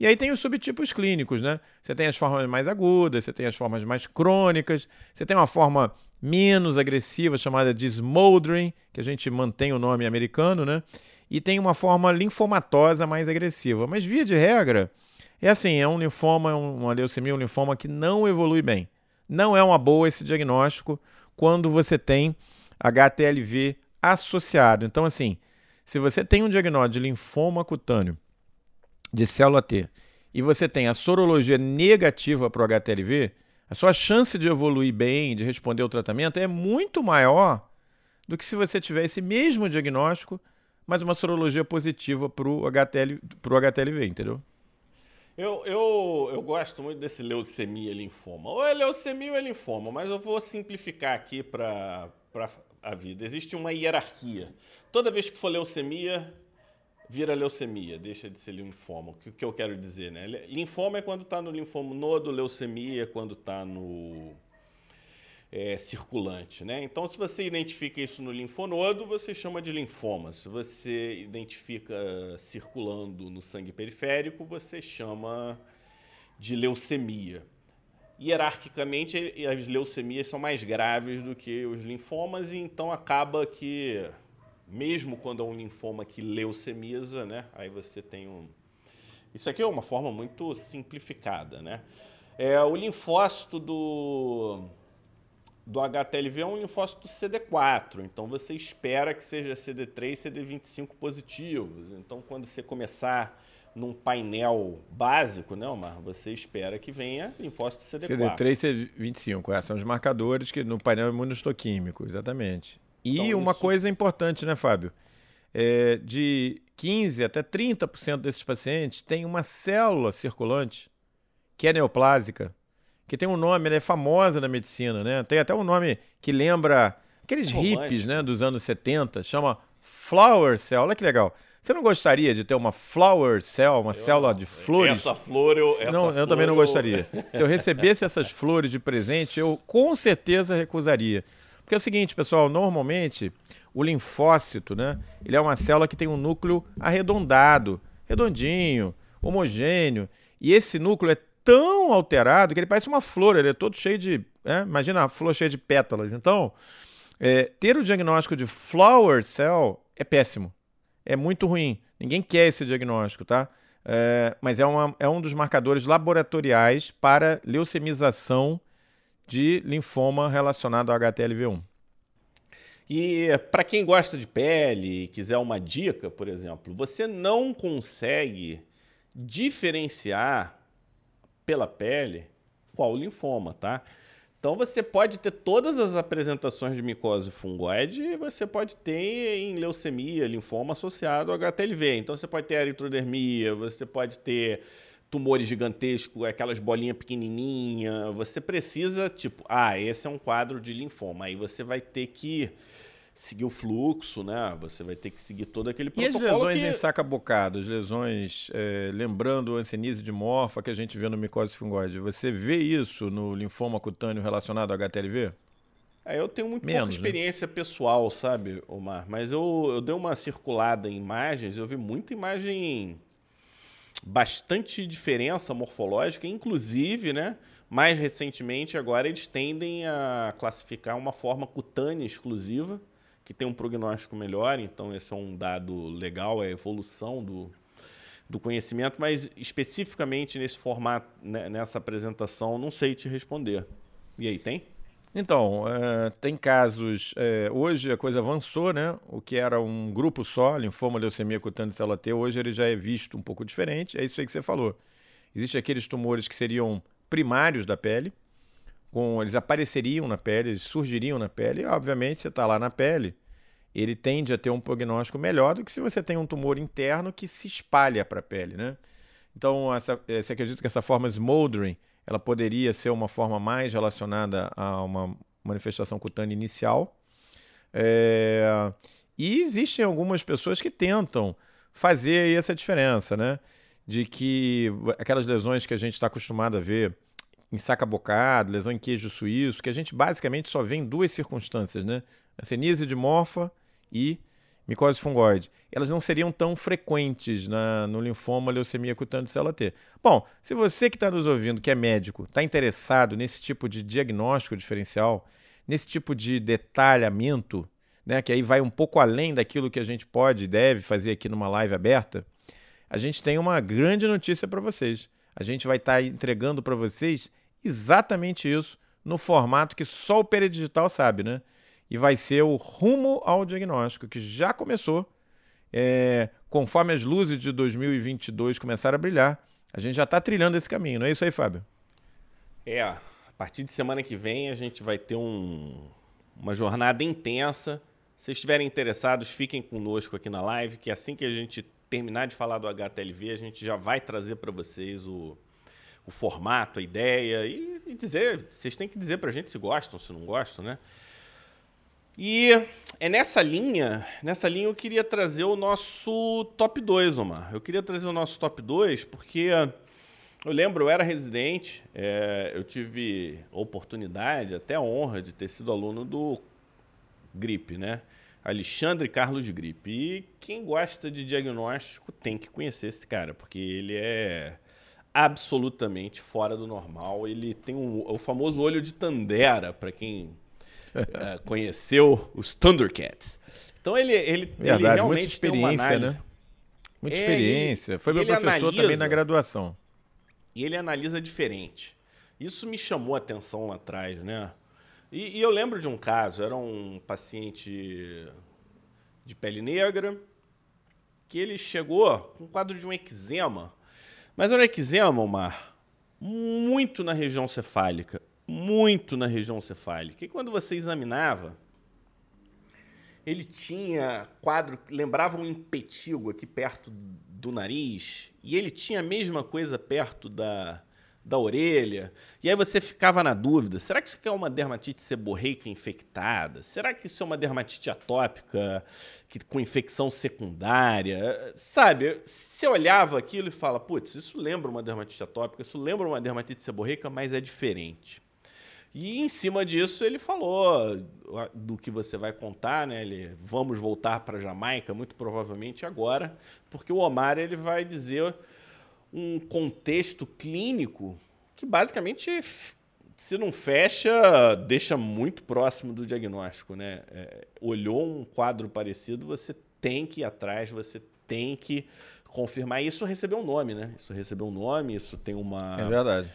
E aí tem os subtipos clínicos, né? Você tem as formas mais agudas, você tem as formas mais crônicas, você tem uma forma menos agressiva chamada de smoldering, que a gente mantém o nome americano, né? E tem uma forma linfomatosa mais agressiva. Mas via de regra, é assim, é um linfoma, uma leucemia, um linfoma que não evolui bem. Não é uma boa esse diagnóstico quando você tem HTLV associado. Então, assim, se você tem um diagnóstico de linfoma cutâneo de célula T e você tem a sorologia negativa para o HTLV, a sua chance de evoluir bem, de responder ao tratamento é muito maior do que se você tiver esse mesmo diagnóstico, mas uma sorologia positiva para o HTL, HTLV, entendeu? Eu, eu, eu gosto muito desse leucemia linfoma. Ou é leucemia ou é linfoma, mas eu vou simplificar aqui para a vida. Existe uma hierarquia. Toda vez que for leucemia, vira leucemia, deixa de ser linfoma. O que, que eu quero dizer, né? Linfoma é quando está no linfoma nodo, leucemia é quando está no é, circulante, né? Então, se você identifica isso no linfonodo, você chama de linfoma. Se você identifica circulando no sangue periférico, você chama de leucemia hierarquicamente, as leucemias são mais graves do que os linfomas, e então acaba que, mesmo quando é um linfoma que leucemiza, né, aí você tem um. Isso aqui é uma forma muito simplificada. Né? É, o linfócito do, do HTLV é um linfócito CD4, então você espera que seja CD3 e CD25 positivos. Então, quando você começar num painel básico, né, Omar? Você espera que venha linfócito CD4. CD3 e CD25, é, são os marcadores que no painel imunohistoquímico, exatamente. E então, uma isso... coisa importante, né, Fábio? É, de 15 até 30% desses pacientes têm uma célula circulante que é neoplásica, que tem um nome, ela é famosa na medicina, né? Tem até um nome que lembra aqueles é hippies, né, dos anos 70, chama flower cell. Olha que legal. Você não gostaria de ter uma flower cell, uma eu célula de flores? Essa flor eu. Essa não, eu também não eu... gostaria. Se eu recebesse essas [LAUGHS] flores de presente, eu com certeza recusaria. Porque é o seguinte, pessoal, normalmente o linfócito, né? Ele é uma célula que tem um núcleo arredondado, redondinho, homogêneo. E esse núcleo é tão alterado que ele parece uma flor, ele é todo cheio de. Né? Imagina a flor cheia de pétalas. Então, é, ter o diagnóstico de flower cell é péssimo é muito ruim. Ninguém quer esse diagnóstico, tá? É, mas é, uma, é um dos marcadores laboratoriais para leucemização de linfoma relacionado ao HTLV1. E para quem gosta de pele e quiser uma dica, por exemplo, você não consegue diferenciar pela pele qual linfoma, tá? Então você pode ter todas as apresentações de micose fungoide e você pode ter em leucemia, linfoma associado ao HTLV. Então você pode ter eritrodermia, você pode ter tumores gigantescos, aquelas bolinhas pequenininhas. Você precisa, tipo, ah, esse é um quadro de linfoma. Aí você vai ter que seguir o fluxo, né? Você vai ter que seguir todo aquele protocolo. E as lesões que... em saca-bocado, as lesões, é, lembrando a ancenise de morfa que a gente vê no micose fungoide, você vê isso no linfoma cutâneo relacionado ao HTLV? É, eu tenho muito Menos, pouca né? experiência né? pessoal, sabe, Omar? Mas eu, eu dei uma circulada em imagens, eu vi muita imagem bastante diferença morfológica, inclusive, né? Mais recentemente, agora eles tendem a classificar uma forma cutânea exclusiva, que tem um prognóstico melhor, então esse é um dado legal, é a evolução do, do conhecimento, mas especificamente nesse formato, né, nessa apresentação, não sei te responder. E aí, tem? Então, é, tem casos. É, hoje a coisa avançou, né? O que era um grupo só, linfoma, leucemia cutânea célula T, hoje ele já é visto um pouco diferente. É isso aí que você falou. Existem aqueles tumores que seriam primários da pele, com eles apareceriam na pele, eles surgiriam na pele, e obviamente você está lá na pele, ele tende a ter um prognóstico melhor do que se você tem um tumor interno que se espalha para a pele, né? Então, essa, é, você acredita que essa forma smoldering ela poderia ser uma forma mais relacionada a uma manifestação cutânea inicial. É... E existem algumas pessoas que tentam fazer essa diferença, né? De que aquelas lesões que a gente está acostumado a ver em saca bocado, lesão em queijo suíço, que a gente basicamente só vê em duas circunstâncias, né? A ceníase de morfa e micose fungoide, elas não seriam tão frequentes na, no linfoma leucemia cutânea de célula T. Bom, se você que está nos ouvindo, que é médico, está interessado nesse tipo de diagnóstico diferencial, nesse tipo de detalhamento, né, que aí vai um pouco além daquilo que a gente pode e deve fazer aqui numa live aberta, a gente tem uma grande notícia para vocês. A gente vai estar tá entregando para vocês exatamente isso no formato que só o Peredigital sabe, né? E vai ser o rumo ao diagnóstico, que já começou. É, conforme as luzes de 2022 começaram a brilhar, a gente já está trilhando esse caminho, não é isso aí, Fábio? É, a partir de semana que vem a gente vai ter um, uma jornada intensa. Se estiverem interessados, fiquem conosco aqui na live, que assim que a gente terminar de falar do HTLV, a gente já vai trazer para vocês o, o formato, a ideia e, e dizer, vocês têm que dizer para a gente se gostam, se não gostam, né? E é nessa linha, nessa linha eu queria trazer o nosso top 2, Omar. Eu queria trazer o nosso top 2 porque eu lembro, eu era residente, é, eu tive oportunidade, até honra de ter sido aluno do GRIP, né? Alexandre Carlos Gripe. E quem gosta de diagnóstico tem que conhecer esse cara, porque ele é absolutamente fora do normal. Ele tem um, o famoso olho de Tandera, para quem uh, [LAUGHS] conheceu os Thundercats. Então ele, ele, Verdade, ele realmente muita experiência, né? Muita é, experiência. Foi meu professor analisa, também na graduação. E ele analisa diferente. Isso me chamou a atenção lá atrás, né? E, e eu lembro de um caso, era um paciente de pele negra, que ele chegou com um quadro de um eczema. Mas era um eczema, Omar, muito na região cefálica muito na região cefálica. E quando você examinava, ele tinha quadro, lembrava um impetigo aqui perto do nariz, e ele tinha a mesma coisa perto da, da orelha. E aí você ficava na dúvida: será que isso é uma dermatite seborreica infectada? Será que isso é uma dermatite atópica que, com infecção secundária? Sabe, você olhava aquilo e fala: putz, isso lembra uma dermatite atópica, isso lembra uma dermatite seborreica, mas é diferente. E em cima disso ele falou do que você vai contar, né? Ele, vamos voltar para Jamaica, muito provavelmente agora, porque o Omar ele vai dizer um contexto clínico que basicamente, se não fecha, deixa muito próximo do diagnóstico, né? É, olhou um quadro parecido, você tem que ir atrás, você tem que confirmar. Isso recebeu um nome, né? Isso recebeu um nome, isso tem uma. É verdade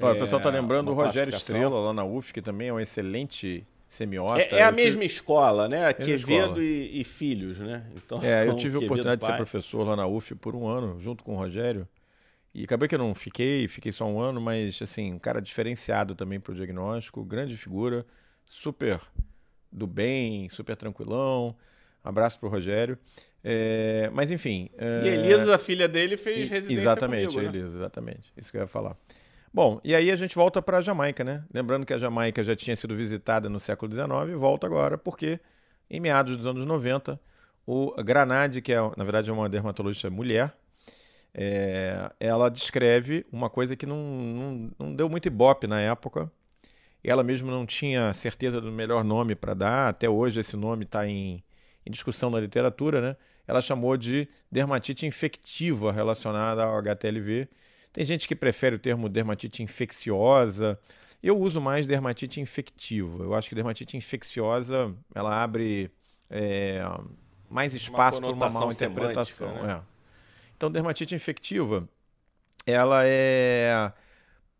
Olha, o pessoal está é, lembrando o Rogério Estrela lá na UF, que também é um excelente semiota. É, é a mesma escola, né? Quevedo e, e, Filhos, né? Então, é, eu [LAUGHS] tive a oportunidade de ser professor lá na UF por um ano, junto com o Rogério. E acabei que eu não fiquei, fiquei só um ano, mas assim, um cara diferenciado também para o diagnóstico, grande figura, super do bem, super tranquilão. Abraço para o Rogério. É, mas enfim. E Elisa, a filha dele, fez residência Exatamente, comigo, né? Elisa, exatamente. Isso que eu ia falar. Bom, e aí a gente volta para a Jamaica, né? Lembrando que a Jamaica já tinha sido visitada no século XIX e volta agora porque, em meados dos anos 90, o Granade, que é, na verdade é uma dermatologista mulher, é, ela descreve uma coisa que não, não, não deu muito ibope na época. Ela mesma não tinha certeza do melhor nome para dar, até hoje esse nome está em, em discussão na literatura, né? Ela chamou de dermatite infectiva relacionada ao HTLV tem gente que prefere o termo dermatite infecciosa. Eu uso mais dermatite infectiva. Eu acho que dermatite infecciosa ela abre é, mais espaço para uma mal interpretação. Né? É. Então, dermatite infectiva, ela é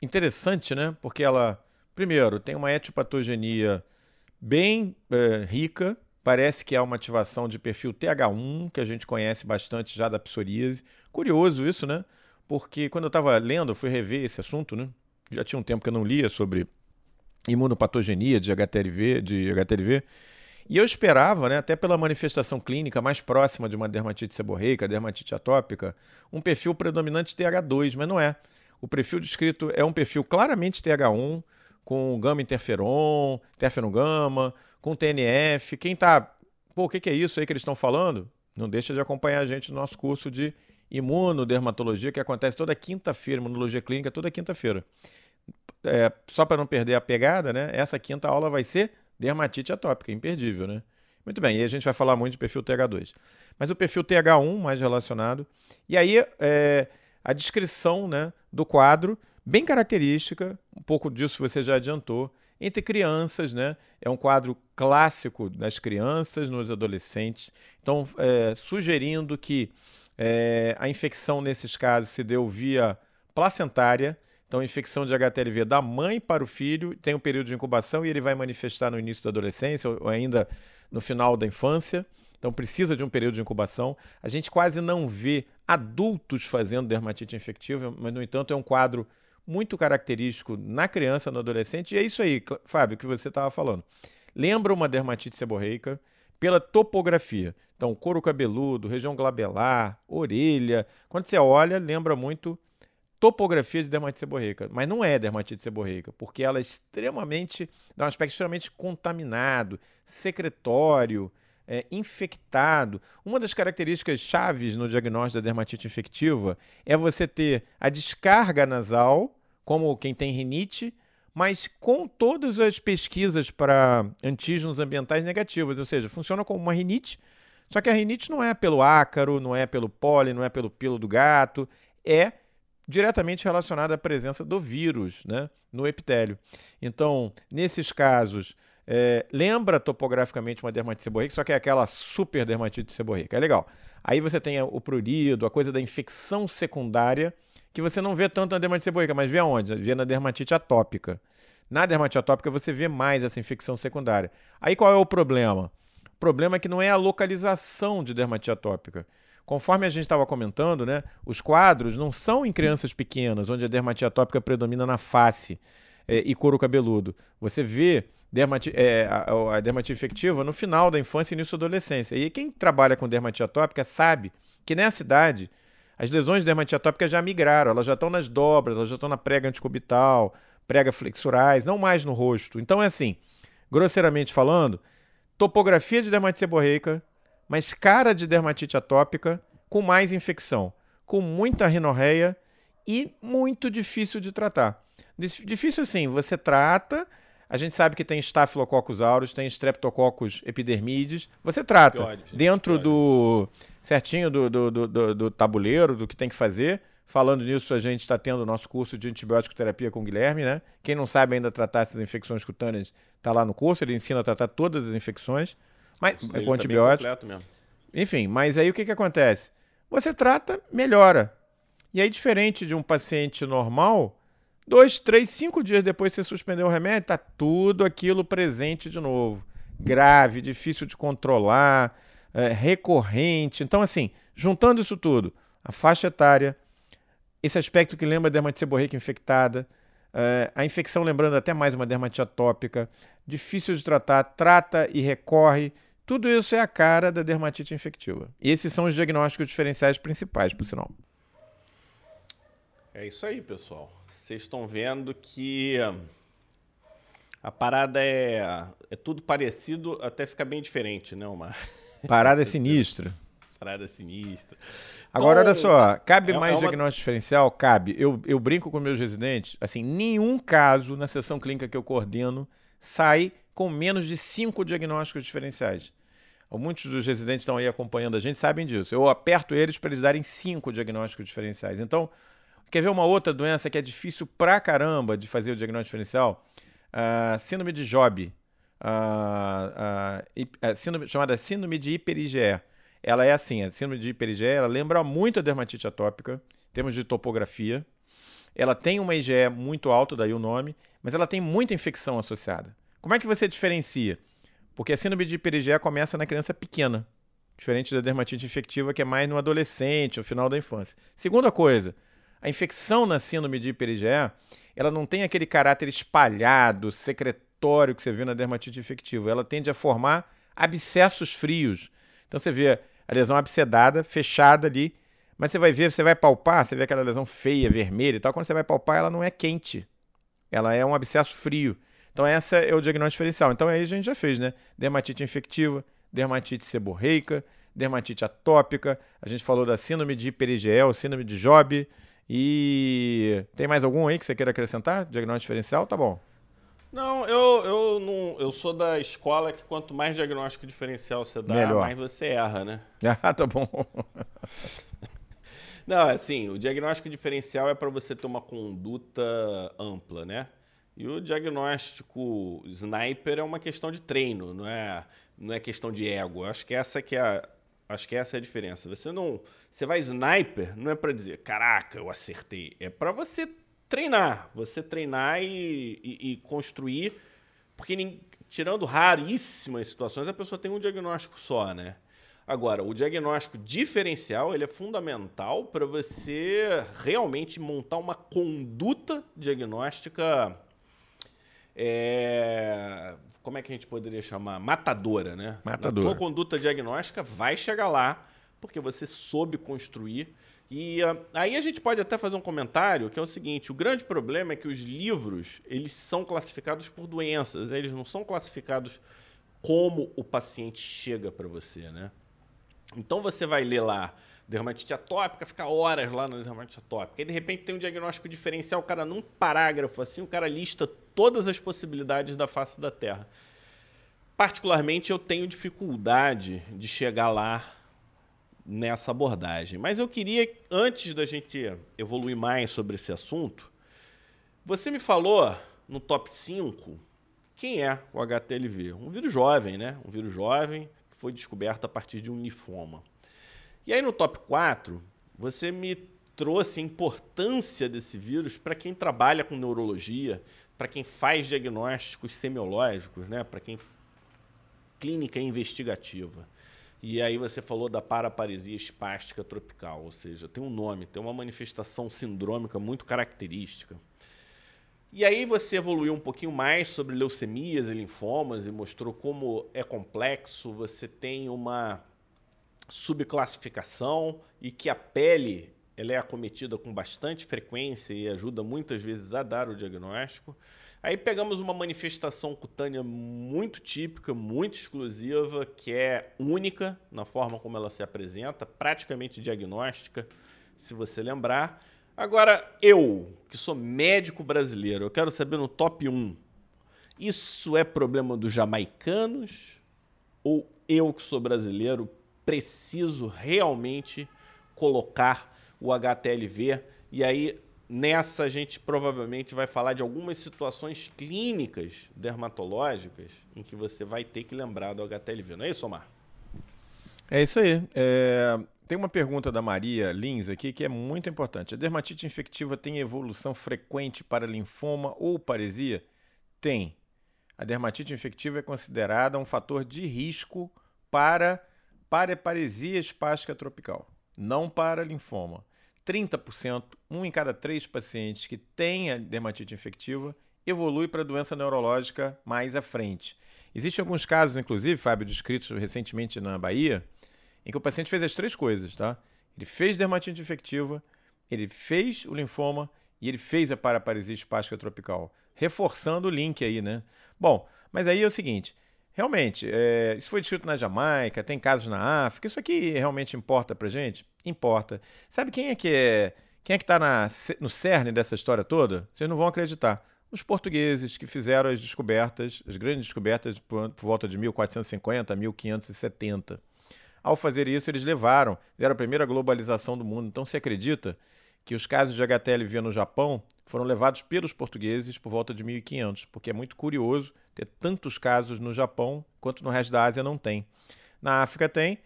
interessante, né? Porque ela primeiro, tem uma etiopatogenia bem é, rica, parece que há uma ativação de perfil TH1, que a gente conhece bastante já da psoríase. Curioso isso, né? Porque quando eu estava lendo, eu fui rever esse assunto, né? Já tinha um tempo que eu não lia sobre imunopatogenia de HTLV, de HTLV. E eu esperava, né, até pela manifestação clínica mais próxima de uma dermatite seborreica, dermatite atópica, um perfil predominante TH2, mas não é. O perfil descrito é um perfil claramente TH1, com gama interferon, interferon gama, com TNF. Quem tá, pô, o que, que é isso aí que eles estão falando? Não deixa de acompanhar a gente no nosso curso de imunodermatologia, que acontece toda quinta-feira, imunologia clínica, toda quinta-feira. É, só para não perder a pegada, né? Essa quinta aula vai ser dermatite atópica, imperdível, né? Muito bem, e a gente vai falar muito de perfil TH2. Mas o perfil TH1 mais relacionado. E aí é, a descrição né, do quadro, bem característica, um pouco disso você já adiantou, entre crianças, né? É um quadro clássico das crianças, nos adolescentes. Então, é, sugerindo que é, a infecção nesses casos se deu via placentária, então, infecção de HTLV da mãe para o filho, tem um período de incubação e ele vai manifestar no início da adolescência ou ainda no final da infância. Então, precisa de um período de incubação. A gente quase não vê adultos fazendo dermatite infectiva, mas, no entanto, é um quadro muito característico na criança, no adolescente. E é isso aí, Fábio, que você estava falando. Lembra uma dermatite seborreica pela topografia. Então, couro cabeludo, região glabelar, orelha. Quando você olha, lembra muito topografia de dermatite seborreica, mas não é dermatite seborreica, porque ela é extremamente, dá um aspecto extremamente contaminado, secretório, é, infectado. Uma das características chaves no diagnóstico da dermatite infectiva é você ter a descarga nasal, como quem tem rinite, mas com todas as pesquisas para antígenos ambientais negativos, ou seja, funciona como uma rinite, só que a rinite não é pelo ácaro, não é pelo pólen, não é pelo pelo do gato, é diretamente relacionada à presença do vírus né, no epitélio. Então, nesses casos, é, lembra topograficamente uma dermatite seborreica, só que é aquela super dermatite seborreica. É legal. Aí você tem o prurido, a coisa da infecção secundária, que você não vê tanto na dermatite seborreica, mas vê aonde? Vê na dermatite atópica. Na dermatite atópica você vê mais essa infecção secundária. Aí qual é o problema? O problema é que não é a localização de dermatite atópica. Conforme a gente estava comentando, né, os quadros não são em crianças pequenas, onde a dermatite atópica predomina na face é, e couro cabeludo. Você vê dermati é, a, a, dermatite infectiva no final da infância e início da adolescência. E quem trabalha com dermatite atópica sabe que nessa idade as lesões de dermatite atópica já migraram, elas já estão nas dobras, elas já estão na prega anticubital, prega flexurais, não mais no rosto. Então é assim, grosseiramente falando, topografia de dermatite seborreica mas cara de dermatite atópica com mais infecção, com muita rinorreia e muito difícil de tratar. Difícil assim, você trata, a gente sabe que tem Staphylococcus aureus, tem Streptococcus epidermidis, você trata piores, dentro piores. do certinho do, do, do, do, tabuleiro, do que tem que fazer. Falando nisso, a gente está tendo o nosso curso de antibiótico terapia com o Guilherme, né? Quem não sabe ainda tratar essas infecções cutâneas está lá no curso, ele ensina a tratar todas as infecções. Mas, é com tá antibiótico. Enfim, mas aí o que, que acontece? Você trata, melhora. E aí, diferente de um paciente normal, dois, três, cinco dias depois você suspendeu o remédio, está tudo aquilo presente de novo. Grave, difícil de controlar, é, recorrente. Então, assim, juntando isso tudo, a faixa etária, esse aspecto que lembra a dermatite seborreica infectada, é, a infecção lembrando até mais uma dermatite atópica, difícil de tratar, trata e recorre tudo isso é a cara da dermatite infectiva. E esses são os diagnósticos diferenciais principais, por sinal. É isso aí, pessoal. Vocês estão vendo que a parada é, é tudo parecido, até fica bem diferente, né, Omar? Parada é [LAUGHS] sinistra. Parada é sinistra. Agora, olha só, cabe é, mais é uma... diagnóstico diferencial? Cabe. Eu, eu brinco com meus residentes, assim, nenhum caso na sessão clínica que eu coordeno sai com menos de cinco diagnósticos diferenciais. Muitos dos residentes estão aí acompanhando a gente sabem disso. Eu aperto eles para eles darem cinco diagnósticos diferenciais. Então, quer ver uma outra doença que é difícil pra caramba de fazer o diagnóstico diferencial? Uh, síndrome de Job, uh, uh, síndrome, chamada síndrome de hiper-IgE. Ela é assim, a síndrome de hiper-IgE, ela lembra muito a dermatite atópica, em termos de topografia. ela tem uma IgE muito alta, daí o nome, mas ela tem muita infecção associada. Como é que você diferencia? Porque a síndrome de hiperigea começa na criança pequena, diferente da dermatite infectiva, que é mais no adolescente, no final da infância. Segunda coisa, a infecção na síndrome de hiperigea, ela não tem aquele caráter espalhado, secretório que você vê na dermatite infectiva. Ela tende a formar abscessos frios. Então você vê a lesão abscedada, fechada ali, mas você vai ver, você vai palpar, você vê aquela lesão feia, vermelha e tal. Quando você vai palpar, ela não é quente. Ela é um abscesso frio. Então, essa é o diagnóstico diferencial. Então, aí a gente já fez, né? Dermatite infectiva, dermatite seborreica, dermatite atópica. A gente falou da síndrome de hiperigel, síndrome de Job. E tem mais algum aí que você queira acrescentar? Diagnóstico diferencial? Tá bom. Não, eu, eu, não, eu sou da escola que quanto mais diagnóstico diferencial você dá, Melhor. mais você erra, né? [LAUGHS] Ah, tá bom. [LAUGHS] Não, assim, o diagnóstico diferencial é para você ter uma conduta ampla, né? E o diagnóstico sniper é uma questão de treino, não é, não é questão de ego. Acho que essa que é a, acho que essa é a diferença. Você não, você vai sniper, não é para dizer, caraca, eu acertei. É para você treinar, você treinar e, e, e construir, porque tirando raríssimas situações, a pessoa tem um diagnóstico só, né? Agora, o diagnóstico diferencial ele é fundamental para você realmente montar uma conduta diagnóstica. É, como é que a gente poderia chamar? Matadora, né? Matadora. A tua conduta diagnóstica vai chegar lá porque você soube construir. E uh, aí a gente pode até fazer um comentário que é o seguinte: o grande problema é que os livros eles são classificados por doenças, eles não são classificados como o paciente chega para você, né? Então você vai ler lá dermatite atópica, fica horas lá na dermatite atópica. E de repente tem um diagnóstico diferencial, o cara num parágrafo assim, o cara lista todas as possibilidades da face da Terra. Particularmente eu tenho dificuldade de chegar lá nessa abordagem. Mas eu queria, antes da gente evoluir mais sobre esse assunto, você me falou no top 5 quem é o HTLV. Um vírus jovem, né? Um vírus jovem, foi descoberto a partir de um linfoma. E aí no top 4, você me trouxe a importância desse vírus para quem trabalha com neurologia, para quem faz diagnósticos semiológicos, né? para quem clínica investigativa. E aí você falou da paraparesia espástica tropical, ou seja, tem um nome, tem uma manifestação sindrômica muito característica. E aí você evoluiu um pouquinho mais sobre leucemias e linfomas e mostrou como é complexo, você tem uma subclassificação e que a pele ela é acometida com bastante frequência e ajuda muitas vezes a dar o diagnóstico. Aí pegamos uma manifestação cutânea muito típica, muito exclusiva, que é única na forma como ela se apresenta, praticamente diagnóstica, se você lembrar. Agora, eu, que sou médico brasileiro, eu quero saber no top 1. Isso é problema dos jamaicanos? Ou eu, que sou brasileiro, preciso realmente colocar o HTLV? E aí, nessa, a gente provavelmente vai falar de algumas situações clínicas dermatológicas em que você vai ter que lembrar do HTLV. Não é isso, Omar? É isso aí. É, tem uma pergunta da Maria Lins aqui que é muito importante. A dermatite infectiva tem evolução frequente para linfoma ou paresia? Tem. A dermatite infectiva é considerada um fator de risco para pareparesia espástica tropical, não para linfoma. 30%, um em cada três pacientes que têm a dermatite infectiva evolui para doença neurológica mais à frente. Existem alguns casos, inclusive, Fábio, descritos recentemente na Bahia, em que o paciente fez as três coisas, tá? Ele fez dermatite infectiva, ele fez o linfoma e ele fez a paraparesia espástica tropical, reforçando o link aí, né? Bom, mas aí é o seguinte, realmente, é, isso foi descrito na Jamaica, tem casos na África, isso aqui realmente importa pra gente? Importa. Sabe quem é que é, quem é que tá na, no cerne dessa história toda? Vocês não vão acreditar. Os portugueses que fizeram as descobertas, as grandes descobertas por, por volta de 1450, 1570. Ao fazer isso, eles levaram, fizeram a primeira globalização do mundo. Então, se acredita que os casos de HTLV no Japão foram levados pelos portugueses por volta de 1500, porque é muito curioso ter tantos casos no Japão quanto no resto da Ásia não tem. Na África tem,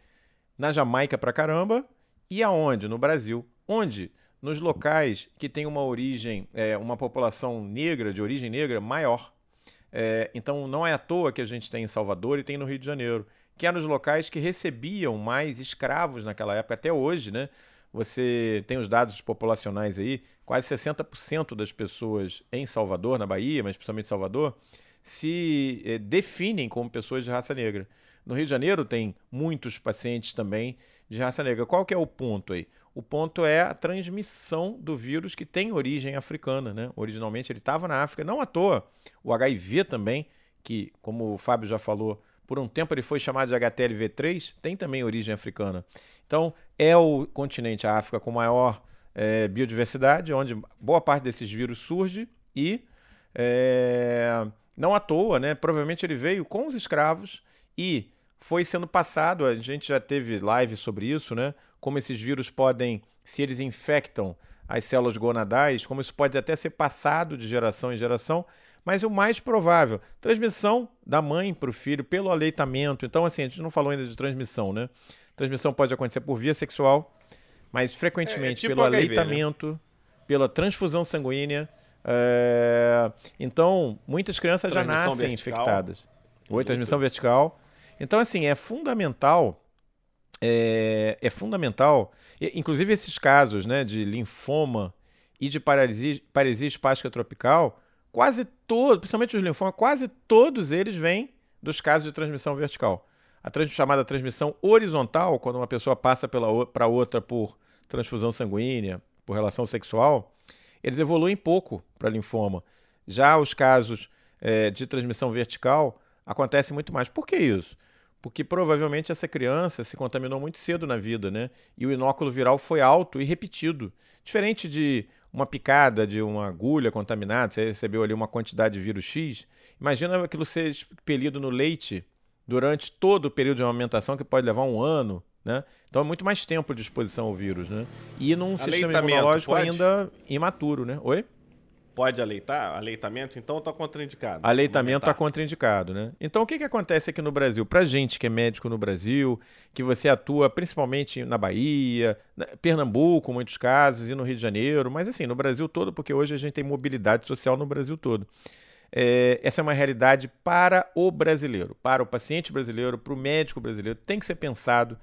na Jamaica pra caramba, e aonde? No Brasil. Onde? nos locais que tem uma origem, é, uma população negra, de origem negra, maior. É, então não é à toa que a gente tem em Salvador e tem no Rio de Janeiro, que eram os locais que recebiam mais escravos naquela época, até hoje, né? Você tem os dados populacionais aí, quase 60% das pessoas em Salvador, na Bahia, mas principalmente Salvador, se eh, definem como pessoas de raça negra. No Rio de Janeiro tem muitos pacientes também de raça negra. Qual que é o ponto aí? O ponto é a transmissão do vírus que tem origem africana, né? Originalmente ele estava na África, não à toa. O HIV também, que, como o Fábio já falou, por um tempo ele foi chamado de HTLV3, tem também origem africana. Então, é o continente, a África, com maior é, biodiversidade, onde boa parte desses vírus surge e é, não à toa, né? Provavelmente ele veio com os escravos e foi sendo passado. A gente já teve live sobre isso, né? Como esses vírus podem, se eles infectam as células gonadais, como isso pode até ser passado de geração em geração. Mas o mais provável, transmissão da mãe para o filho pelo aleitamento. Então, assim, a gente não falou ainda de transmissão, né? Transmissão pode acontecer por via sexual, mas frequentemente é, é tipo pelo HIV, né? aleitamento, né? pela transfusão sanguínea. É... Então, muitas crianças já nascem vertical. infectadas. Oi, transmissão vertical. Então, assim, é fundamental. É, é fundamental, inclusive esses casos né, de linfoma e de paralisia, paralisia espástica tropical, quase todos, principalmente os linfomas, quase todos eles vêm dos casos de transmissão vertical. A trans, chamada transmissão horizontal, quando uma pessoa passa para outra por transfusão sanguínea, por relação sexual, eles evoluem pouco para linfoma. Já os casos é, de transmissão vertical acontecem muito mais. Por que isso? Porque provavelmente essa criança se contaminou muito cedo na vida, né? E o inóculo viral foi alto e repetido. Diferente de uma picada de uma agulha contaminada, você recebeu ali uma quantidade de vírus X. Imagina aquilo ser expelido no leite durante todo o período de amamentação, que pode levar um ano, né? Então é muito mais tempo de exposição ao vírus, né? E num sistema imunológico pode? ainda imaturo, né? Oi? Pode aleitar? Aleitamento, então, está contraindicado. Aleitamento está contraindicado, né? Então, o que, que acontece aqui no Brasil? Para gente que é médico no Brasil, que você atua principalmente na Bahia, Pernambuco, muitos casos, e no Rio de Janeiro, mas assim, no Brasil todo, porque hoje a gente tem mobilidade social no Brasil todo é, essa é uma realidade para o brasileiro, para o paciente brasileiro, para o médico brasileiro. Tem que ser pensado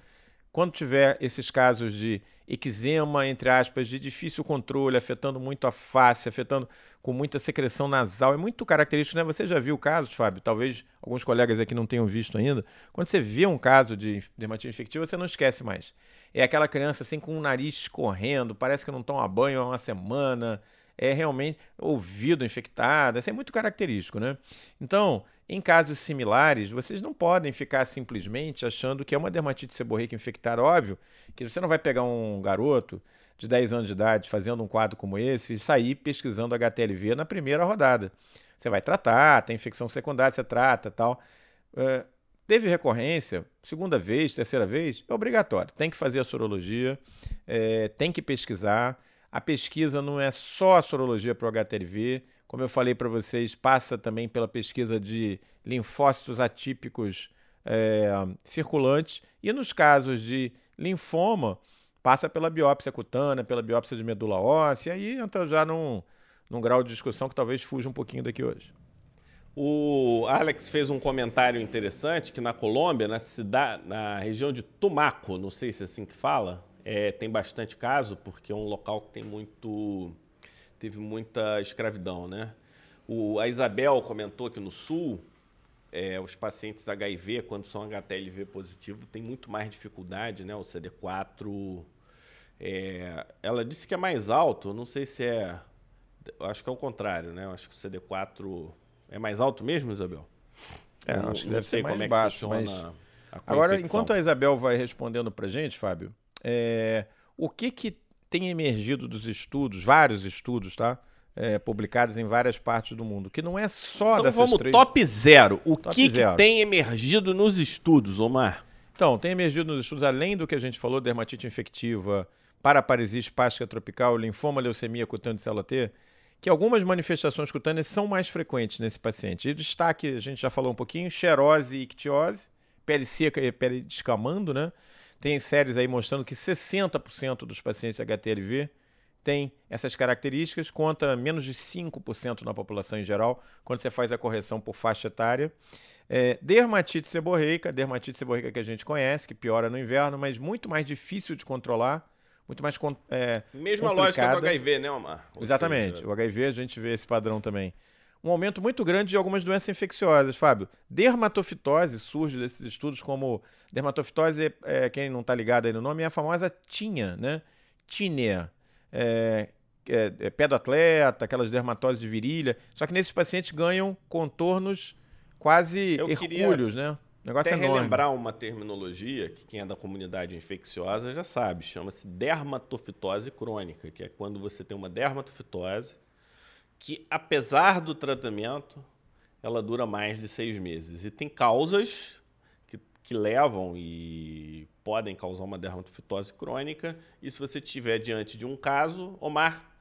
quando tiver esses casos de eczema, entre aspas, de difícil controle, afetando muito a face, afetando com muita secreção nasal, é muito característico, né? Você já viu casos, Fábio? Talvez alguns colegas aqui não tenham visto ainda. Quando você vê um caso de dermatite infectiva, você não esquece mais. É aquela criança assim com o nariz escorrendo, parece que não toma banho há uma semana, é realmente ouvido infectado, isso é muito característico, né? Então, em casos similares, vocês não podem ficar simplesmente achando que é uma dermatite seborreica infectada. Óbvio que você não vai pegar um garoto de 10 anos de idade fazendo um quadro como esse e sair pesquisando HTLV na primeira rodada. Você vai tratar, tem infecção secundária, você trata tal. Uh, teve recorrência, segunda vez, terceira vez, é obrigatório. Tem que fazer a sorologia, é, tem que pesquisar. A pesquisa não é só a sorologia para o HTLV, como eu falei para vocês, passa também pela pesquisa de linfócitos atípicos é, circulantes e nos casos de linfoma, passa pela biópsia cutânea, pela biópsia de medula óssea, e aí entra já num, num grau de discussão que talvez fuja um pouquinho daqui hoje. O Alex fez um comentário interessante que na Colômbia, na cidade, na região de Tumaco, não sei se é assim que fala, é, tem bastante caso, porque é um local que tem muito. teve muita escravidão, né? O, a Isabel comentou que no sul, é, os pacientes HIV, quando são HTLV positivo, tem muito mais dificuldade, né? O CD4. É, ela disse que é mais alto, não sei se é. Acho que é o contrário, né? Acho que o CD4 é mais alto mesmo, Isabel? É, não, acho que deve ser mais é baixo, mas... Agora, enquanto a Isabel vai respondendo para gente, Fábio, é, o que, que tem emergido dos estudos, vários estudos, tá? É, publicados em várias partes do mundo, que não é só então, dessas vamos três... top zero. O top que, zero. que tem emergido nos estudos, Omar? Então, tem emergido nos estudos, além do que a gente falou, dermatite infectiva, paraparesia espástica tropical, linfoma, leucemia cutânea de célula T, que algumas manifestações cutâneas são mais frequentes nesse paciente. E destaque, a gente já falou um pouquinho, xerose e ictiose, pele seca e pele descamando, né? Tem séries aí mostrando que 60% dos pacientes HTLV tem essas características, contra menos de 5% na população em geral, quando você faz a correção por faixa etária. É, dermatite seborreica, dermatite seborreica que a gente conhece, que piora no inverno, mas muito mais difícil de controlar, muito mais é, Mesma lógica do HIV, né, Omar? Ou Exatamente. Seja... O HIV a gente vê esse padrão também. Um aumento muito grande de algumas doenças infecciosas, Fábio. Dermatofitose surge desses estudos como dermatofitose, é, quem não está ligado aí no nome, é a famosa tinha, né? Tinea. É, é, é pé do atleta, aquelas dermatoses de virilha. Só que nesses pacientes ganham contornos quase Eu hercúleos, né? O negócio Até é relembrar uma terminologia que quem é da comunidade infecciosa já sabe, chama-se dermatofitose crônica, que é quando você tem uma dermatofitose que, apesar do tratamento, ela dura mais de seis meses. E tem causas que, que levam e podem causar uma dermatofitose crônica. E se você estiver diante de um caso, Omar,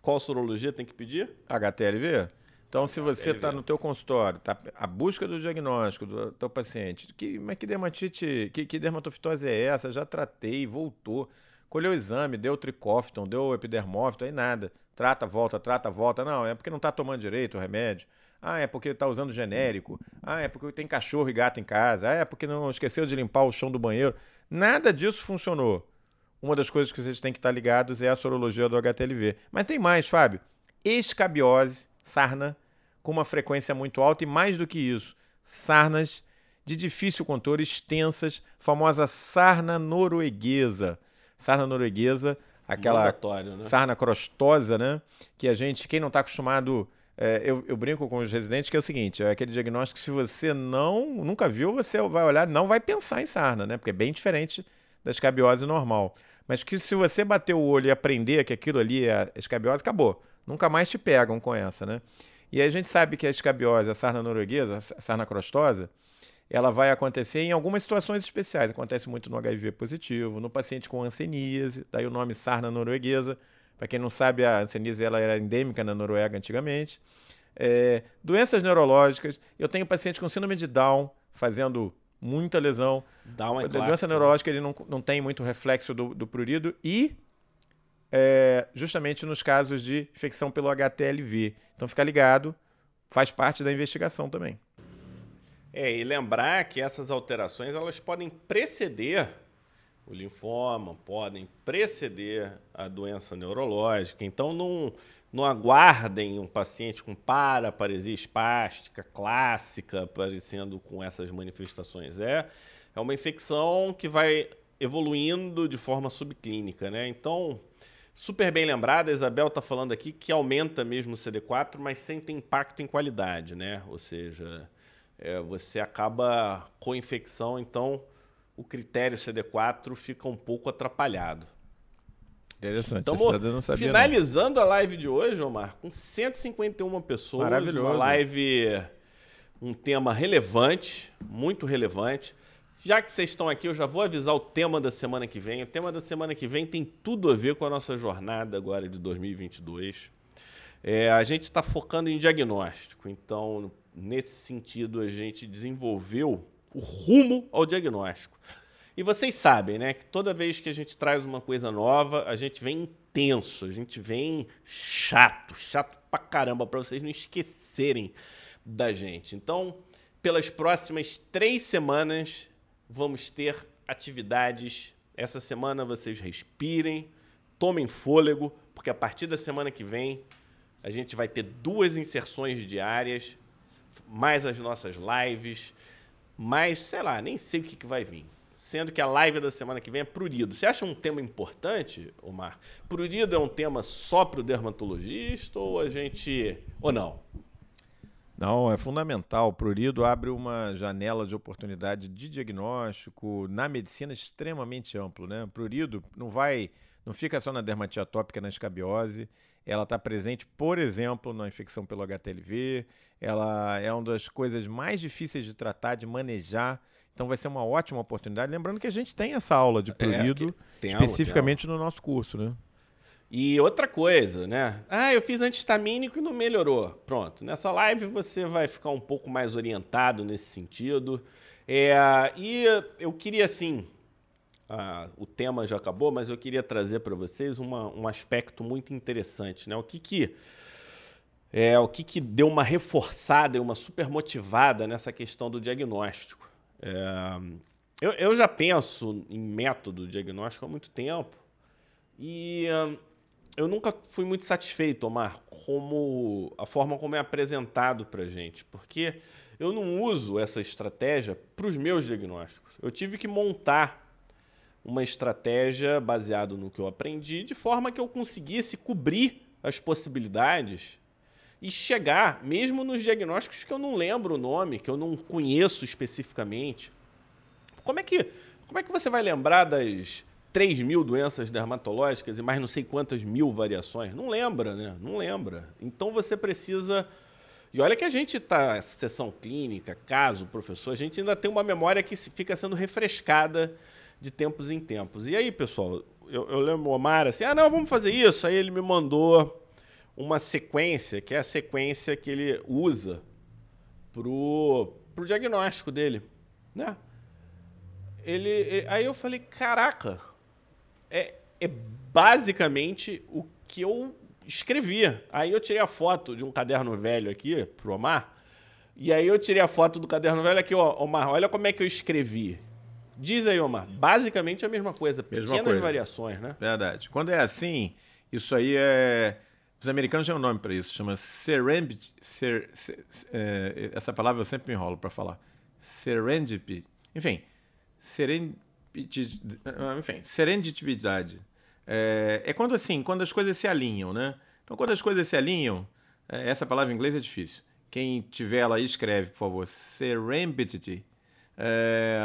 qual sorologia tem que pedir? HTLV. Então, se você está no teu consultório, tá a busca do diagnóstico do teu paciente, que, mas que dermatite, que, que dermatofitose é essa? Já tratei, voltou, colheu o exame, deu tricófiton, deu epidermófito, aí nada. Trata, volta, trata, volta. Não, é porque não está tomando direito o remédio. Ah, é porque está usando genérico. Ah, é porque tem cachorro e gato em casa. Ah, é porque não esqueceu de limpar o chão do banheiro. Nada disso funcionou. Uma das coisas que vocês têm que estar ligados é a sorologia do HTLV. Mas tem mais, Fábio. Escabiose sarna com uma frequência muito alta e mais do que isso, sarnas de difícil contorno, extensas, famosa sarna norueguesa. Sarna norueguesa, aquela né? sarna crostosa, né? Que a gente, quem não está acostumado, é, eu, eu, brinco com os residentes que é o seguinte: é aquele diagnóstico que se você não nunca viu, você vai olhar, não vai pensar em sarna, né? Porque é bem diferente da escabiose normal. Mas que se você bater o olho e aprender que aquilo ali é escabiose, acabou. Nunca mais te pegam com essa, né? E a gente sabe que a escabiose, a sarna norueguesa, a sarna crostosa, ela vai acontecer em algumas situações especiais. Acontece muito no HIV positivo, no paciente com hanseníase, daí o nome sarna norueguesa. Para quem não sabe, a hanseníase ela era endêmica na Noruega antigamente. É, doenças neurológicas. Eu tenho paciente com síndrome de Down fazendo muita lesão. Down é a doença né? neurológica ele não, não tem muito reflexo do, do prurido e é, justamente nos casos de infecção pelo HTLV. Então fica ligado, faz parte da investigação também. É, e lembrar que essas alterações elas podem preceder o linfoma, podem preceder a doença neurológica. Então não, não aguardem um paciente com paraparesia espástica clássica aparecendo com essas manifestações. É, é uma infecção que vai evoluindo de forma subclínica, né? Então, Super bem lembrada, a Isabel está falando aqui que aumenta mesmo o CD4, mas sem ter impacto em qualidade, né? Ou seja, é, você acaba com infecção, então o critério CD4 fica um pouco atrapalhado. Interessante. Então, finalizando não. a live de hoje, Omar, com 151 pessoas. Maravilhoso. Uma live, um tema relevante, muito relevante. Já que vocês estão aqui, eu já vou avisar o tema da semana que vem. O tema da semana que vem tem tudo a ver com a nossa jornada agora de 2022. É, a gente está focando em diagnóstico, então, nesse sentido, a gente desenvolveu o rumo ao diagnóstico. E vocês sabem, né, que toda vez que a gente traz uma coisa nova, a gente vem intenso, a gente vem chato, chato pra caramba, para vocês não esquecerem da gente. Então, pelas próximas três semanas, vamos ter atividades. Essa semana vocês respirem, tomem fôlego, porque a partir da semana que vem a gente vai ter duas inserções diárias, mais as nossas lives, mais, sei lá, nem sei o que, que vai vir. Sendo que a live da semana que vem é prurido. Você acha um tema importante, Omar? Prurido é um tema só para o dermatologista ou a gente. ou não? Não, é fundamental. O prurido abre uma janela de oportunidade de diagnóstico na medicina extremamente amplo, né? Prurido não vai, não fica só na dermatite atópica, na escabiose. Ela está presente, por exemplo, na infecção pelo HTLV. Ela é uma das coisas mais difíceis de tratar, de manejar. Então vai ser uma ótima oportunidade. Lembrando que a gente tem essa aula de é, prurido é, especificamente aula, no nosso curso, né? E outra coisa, né? Ah, eu fiz antistamínico e não melhorou. Pronto, nessa live você vai ficar um pouco mais orientado nesse sentido. É, e eu queria, assim, a, o tema já acabou, mas eu queria trazer para vocês uma, um aspecto muito interessante. Né? O que, que é o que, que deu uma reforçada e uma super motivada nessa questão do diagnóstico. É, eu, eu, já penso em método diagnóstico há muito tempo e eu nunca fui muito satisfeito, Omar, como a forma como é apresentado para gente, porque eu não uso essa estratégia para os meus diagnósticos. Eu tive que montar uma estratégia baseada no que eu aprendi, de forma que eu conseguisse cobrir as possibilidades e chegar, mesmo nos diagnósticos que eu não lembro o nome, que eu não conheço especificamente. Como é que, como é que você vai lembrar das 3 mil doenças dermatológicas e mais não sei quantas mil variações? Não lembra, né? Não lembra. Então você precisa. E olha que a gente está, sessão clínica, caso, professor, a gente ainda tem uma memória que fica sendo refrescada de tempos em tempos. E aí, pessoal, eu, eu lembro o Omar assim: ah, não, vamos fazer isso. Aí ele me mandou uma sequência, que é a sequência que ele usa pro, pro diagnóstico dele, né? Ele, aí eu falei, caraca, é, é basicamente o que eu escrevia. Aí eu tirei a foto de um caderno velho aqui pro Omar, e aí eu tirei a foto do caderno velho aqui, ó, Omar, olha como é que eu escrevi. Diz aí, Omar, basicamente a mesma coisa, mesma pequenas coisa. variações, né? Verdade. Quando é assim, isso aí é os americanos têm um nome para isso, chama serendipity. Ser, ser, é, essa palavra eu sempre me enrolo para falar. Serendipity. Enfim, serendipity, enfim, serendipidade. É, é, quando assim, quando as coisas se alinham, né? Então, quando as coisas se alinham, é, essa palavra em inglês é difícil. Quem tiver ela aí, escreve, por favor. Serendipity. É,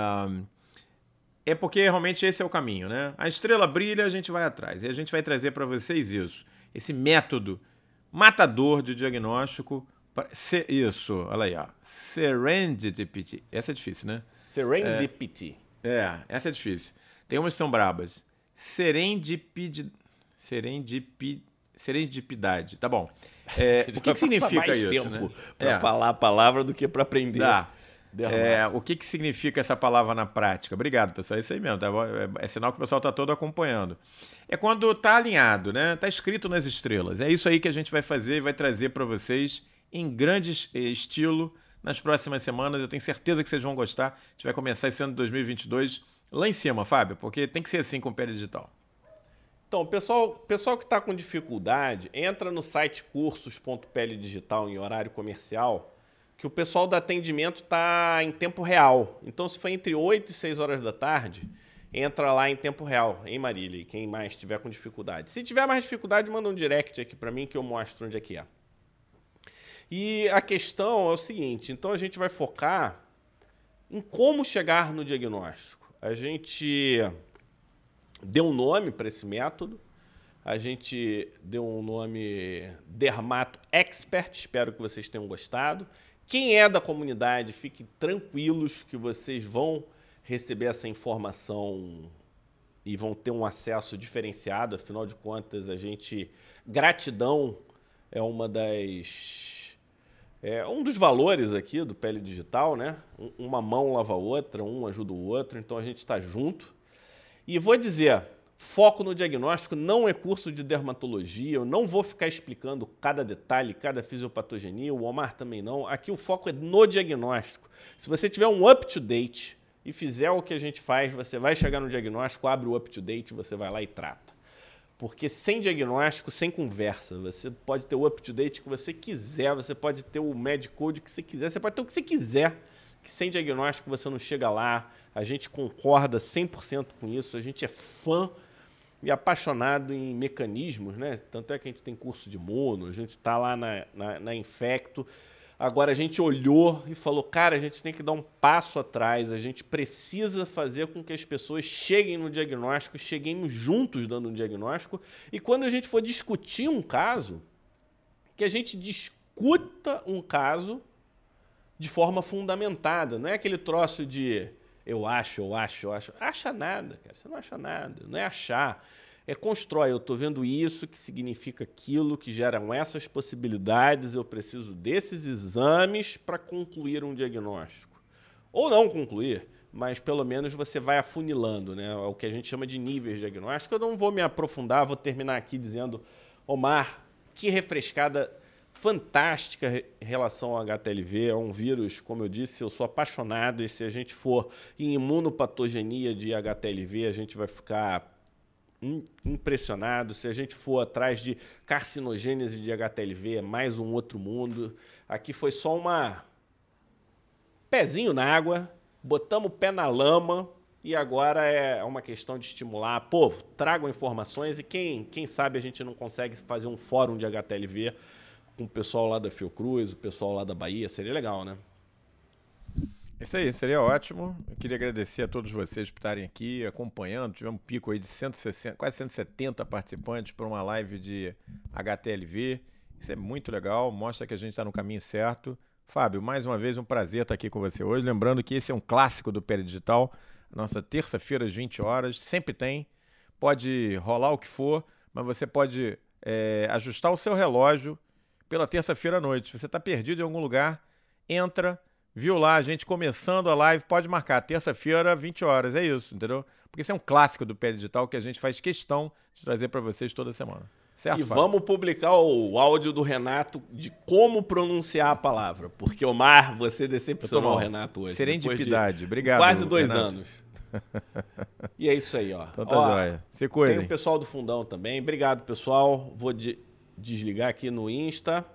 é porque realmente esse é o caminho, né? A estrela brilha, a gente vai atrás. E a gente vai trazer para vocês isso esse método matador de diagnóstico. Isso, olha aí, ó. Serendipity. Essa é difícil, né? Serendipity. É, é, essa é difícil. Tem umas que são brabas. Serendipid... Serendipid... Serendipidade. Tá bom. É, [LAUGHS] o que, que significa mais isso? tempo né? para é. falar a palavra do que para aprender. Dá. É, o que, que significa essa palavra na prática? Obrigado, pessoal. É isso aí mesmo. Tá? É, é sinal que o pessoal está todo acompanhando. É quando está alinhado, né? Está escrito nas estrelas. É isso aí que a gente vai fazer e vai trazer para vocês em grande eh, estilo nas próximas semanas. Eu tenho certeza que vocês vão gostar. A gente vai começar esse ano de 2022 lá em cima, Fábio, porque tem que ser assim com o Pele Digital. Então, pessoal, pessoal que está com dificuldade, entra no site cursos.pele digital em horário comercial que o pessoal do atendimento está em tempo real. Então, se for entre 8 e 6 horas da tarde, entra lá em tempo real, em Marília, quem mais tiver com dificuldade. Se tiver mais dificuldade, manda um direct aqui para mim que eu mostro onde é que é. E a questão é o seguinte, então a gente vai focar em como chegar no diagnóstico. A gente deu um nome para esse método, a gente deu um nome Dermato Expert, espero que vocês tenham gostado. Quem é da comunidade, fiquem tranquilos que vocês vão receber essa informação e vão ter um acesso diferenciado. Afinal de contas, a gente. Gratidão é uma das. É um dos valores aqui do Pele Digital, né? Uma mão lava a outra, um ajuda o outro, então a gente está junto. E vou dizer, Foco no diagnóstico não é curso de dermatologia, eu não vou ficar explicando cada detalhe, cada fisiopatogenia, o Omar também não. Aqui o foco é no diagnóstico. Se você tiver um up-to-date e fizer o que a gente faz, você vai chegar no diagnóstico, abre o up-to-date, você vai lá e trata. Porque sem diagnóstico, sem conversa, você pode ter o up-to-date que você quiser, você pode ter o Medcode que você quiser, você pode ter o que você quiser, que sem diagnóstico você não chega lá. A gente concorda 100% com isso, a gente é fã e apaixonado em mecanismos, né? Tanto é que a gente tem curso de mono, a gente está lá na, na, na, Infecto. Agora a gente olhou e falou, cara, a gente tem que dar um passo atrás, a gente precisa fazer com que as pessoas cheguem no diagnóstico, cheguemos juntos dando um diagnóstico, e quando a gente for discutir um caso, que a gente discuta um caso de forma fundamentada, não é aquele troço de eu acho, eu acho, eu acho. Acha nada, cara. Você não acha nada. Não é achar. É constrói. Eu estou vendo isso, que significa aquilo, que geram essas possibilidades. Eu preciso desses exames para concluir um diagnóstico. Ou não concluir. mas pelo menos você vai afunilando, né? É o que a gente chama de níveis de diagnóstico. Eu não vou me aprofundar, vou terminar aqui dizendo, Omar, que refrescada fantástica em relação ao HTLV. É um vírus, como eu disse, eu sou apaixonado e se a gente for em imunopatogenia de HTLV, a gente vai ficar impressionado. Se a gente for atrás de carcinogênese de HTLV, é mais um outro mundo. Aqui foi só uma pezinho na água, botamos o pé na lama e agora é uma questão de estimular. Povo, tragam informações e quem, quem sabe a gente não consegue fazer um fórum de HTLV com o pessoal lá da Fiocruz, o pessoal lá da Bahia, seria legal, né? Isso aí, seria ótimo. Eu queria agradecer a todos vocês por estarem aqui acompanhando. Tivemos um pico aí de 160, quase 170 participantes para uma live de HTLV. Isso é muito legal, mostra que a gente está no caminho certo. Fábio, mais uma vez um prazer estar aqui com você hoje. Lembrando que esse é um clássico do Digital, nossa terça-feira às 20 horas, sempre tem. Pode rolar o que for, mas você pode é, ajustar o seu relógio pela terça-feira à noite. Se você está perdido em algum lugar, entra, viu lá a gente começando a live, pode marcar terça-feira, 20 horas. É isso, entendeu? Porque esse é um clássico do Digital que a gente faz questão de trazer para vocês toda semana. Certo, e Fábio? vamos publicar o áudio do Renato de como pronunciar a palavra. Porque, Omar, você decepcionou o Renato hoje. Serendipidade. De Obrigado. Quase dois Renato. anos. e é isso aí, ó. Então tá ó, joia. Se cuida. Tem o pessoal do Fundão também. Obrigado, pessoal. Vou de desligar aqui no Insta.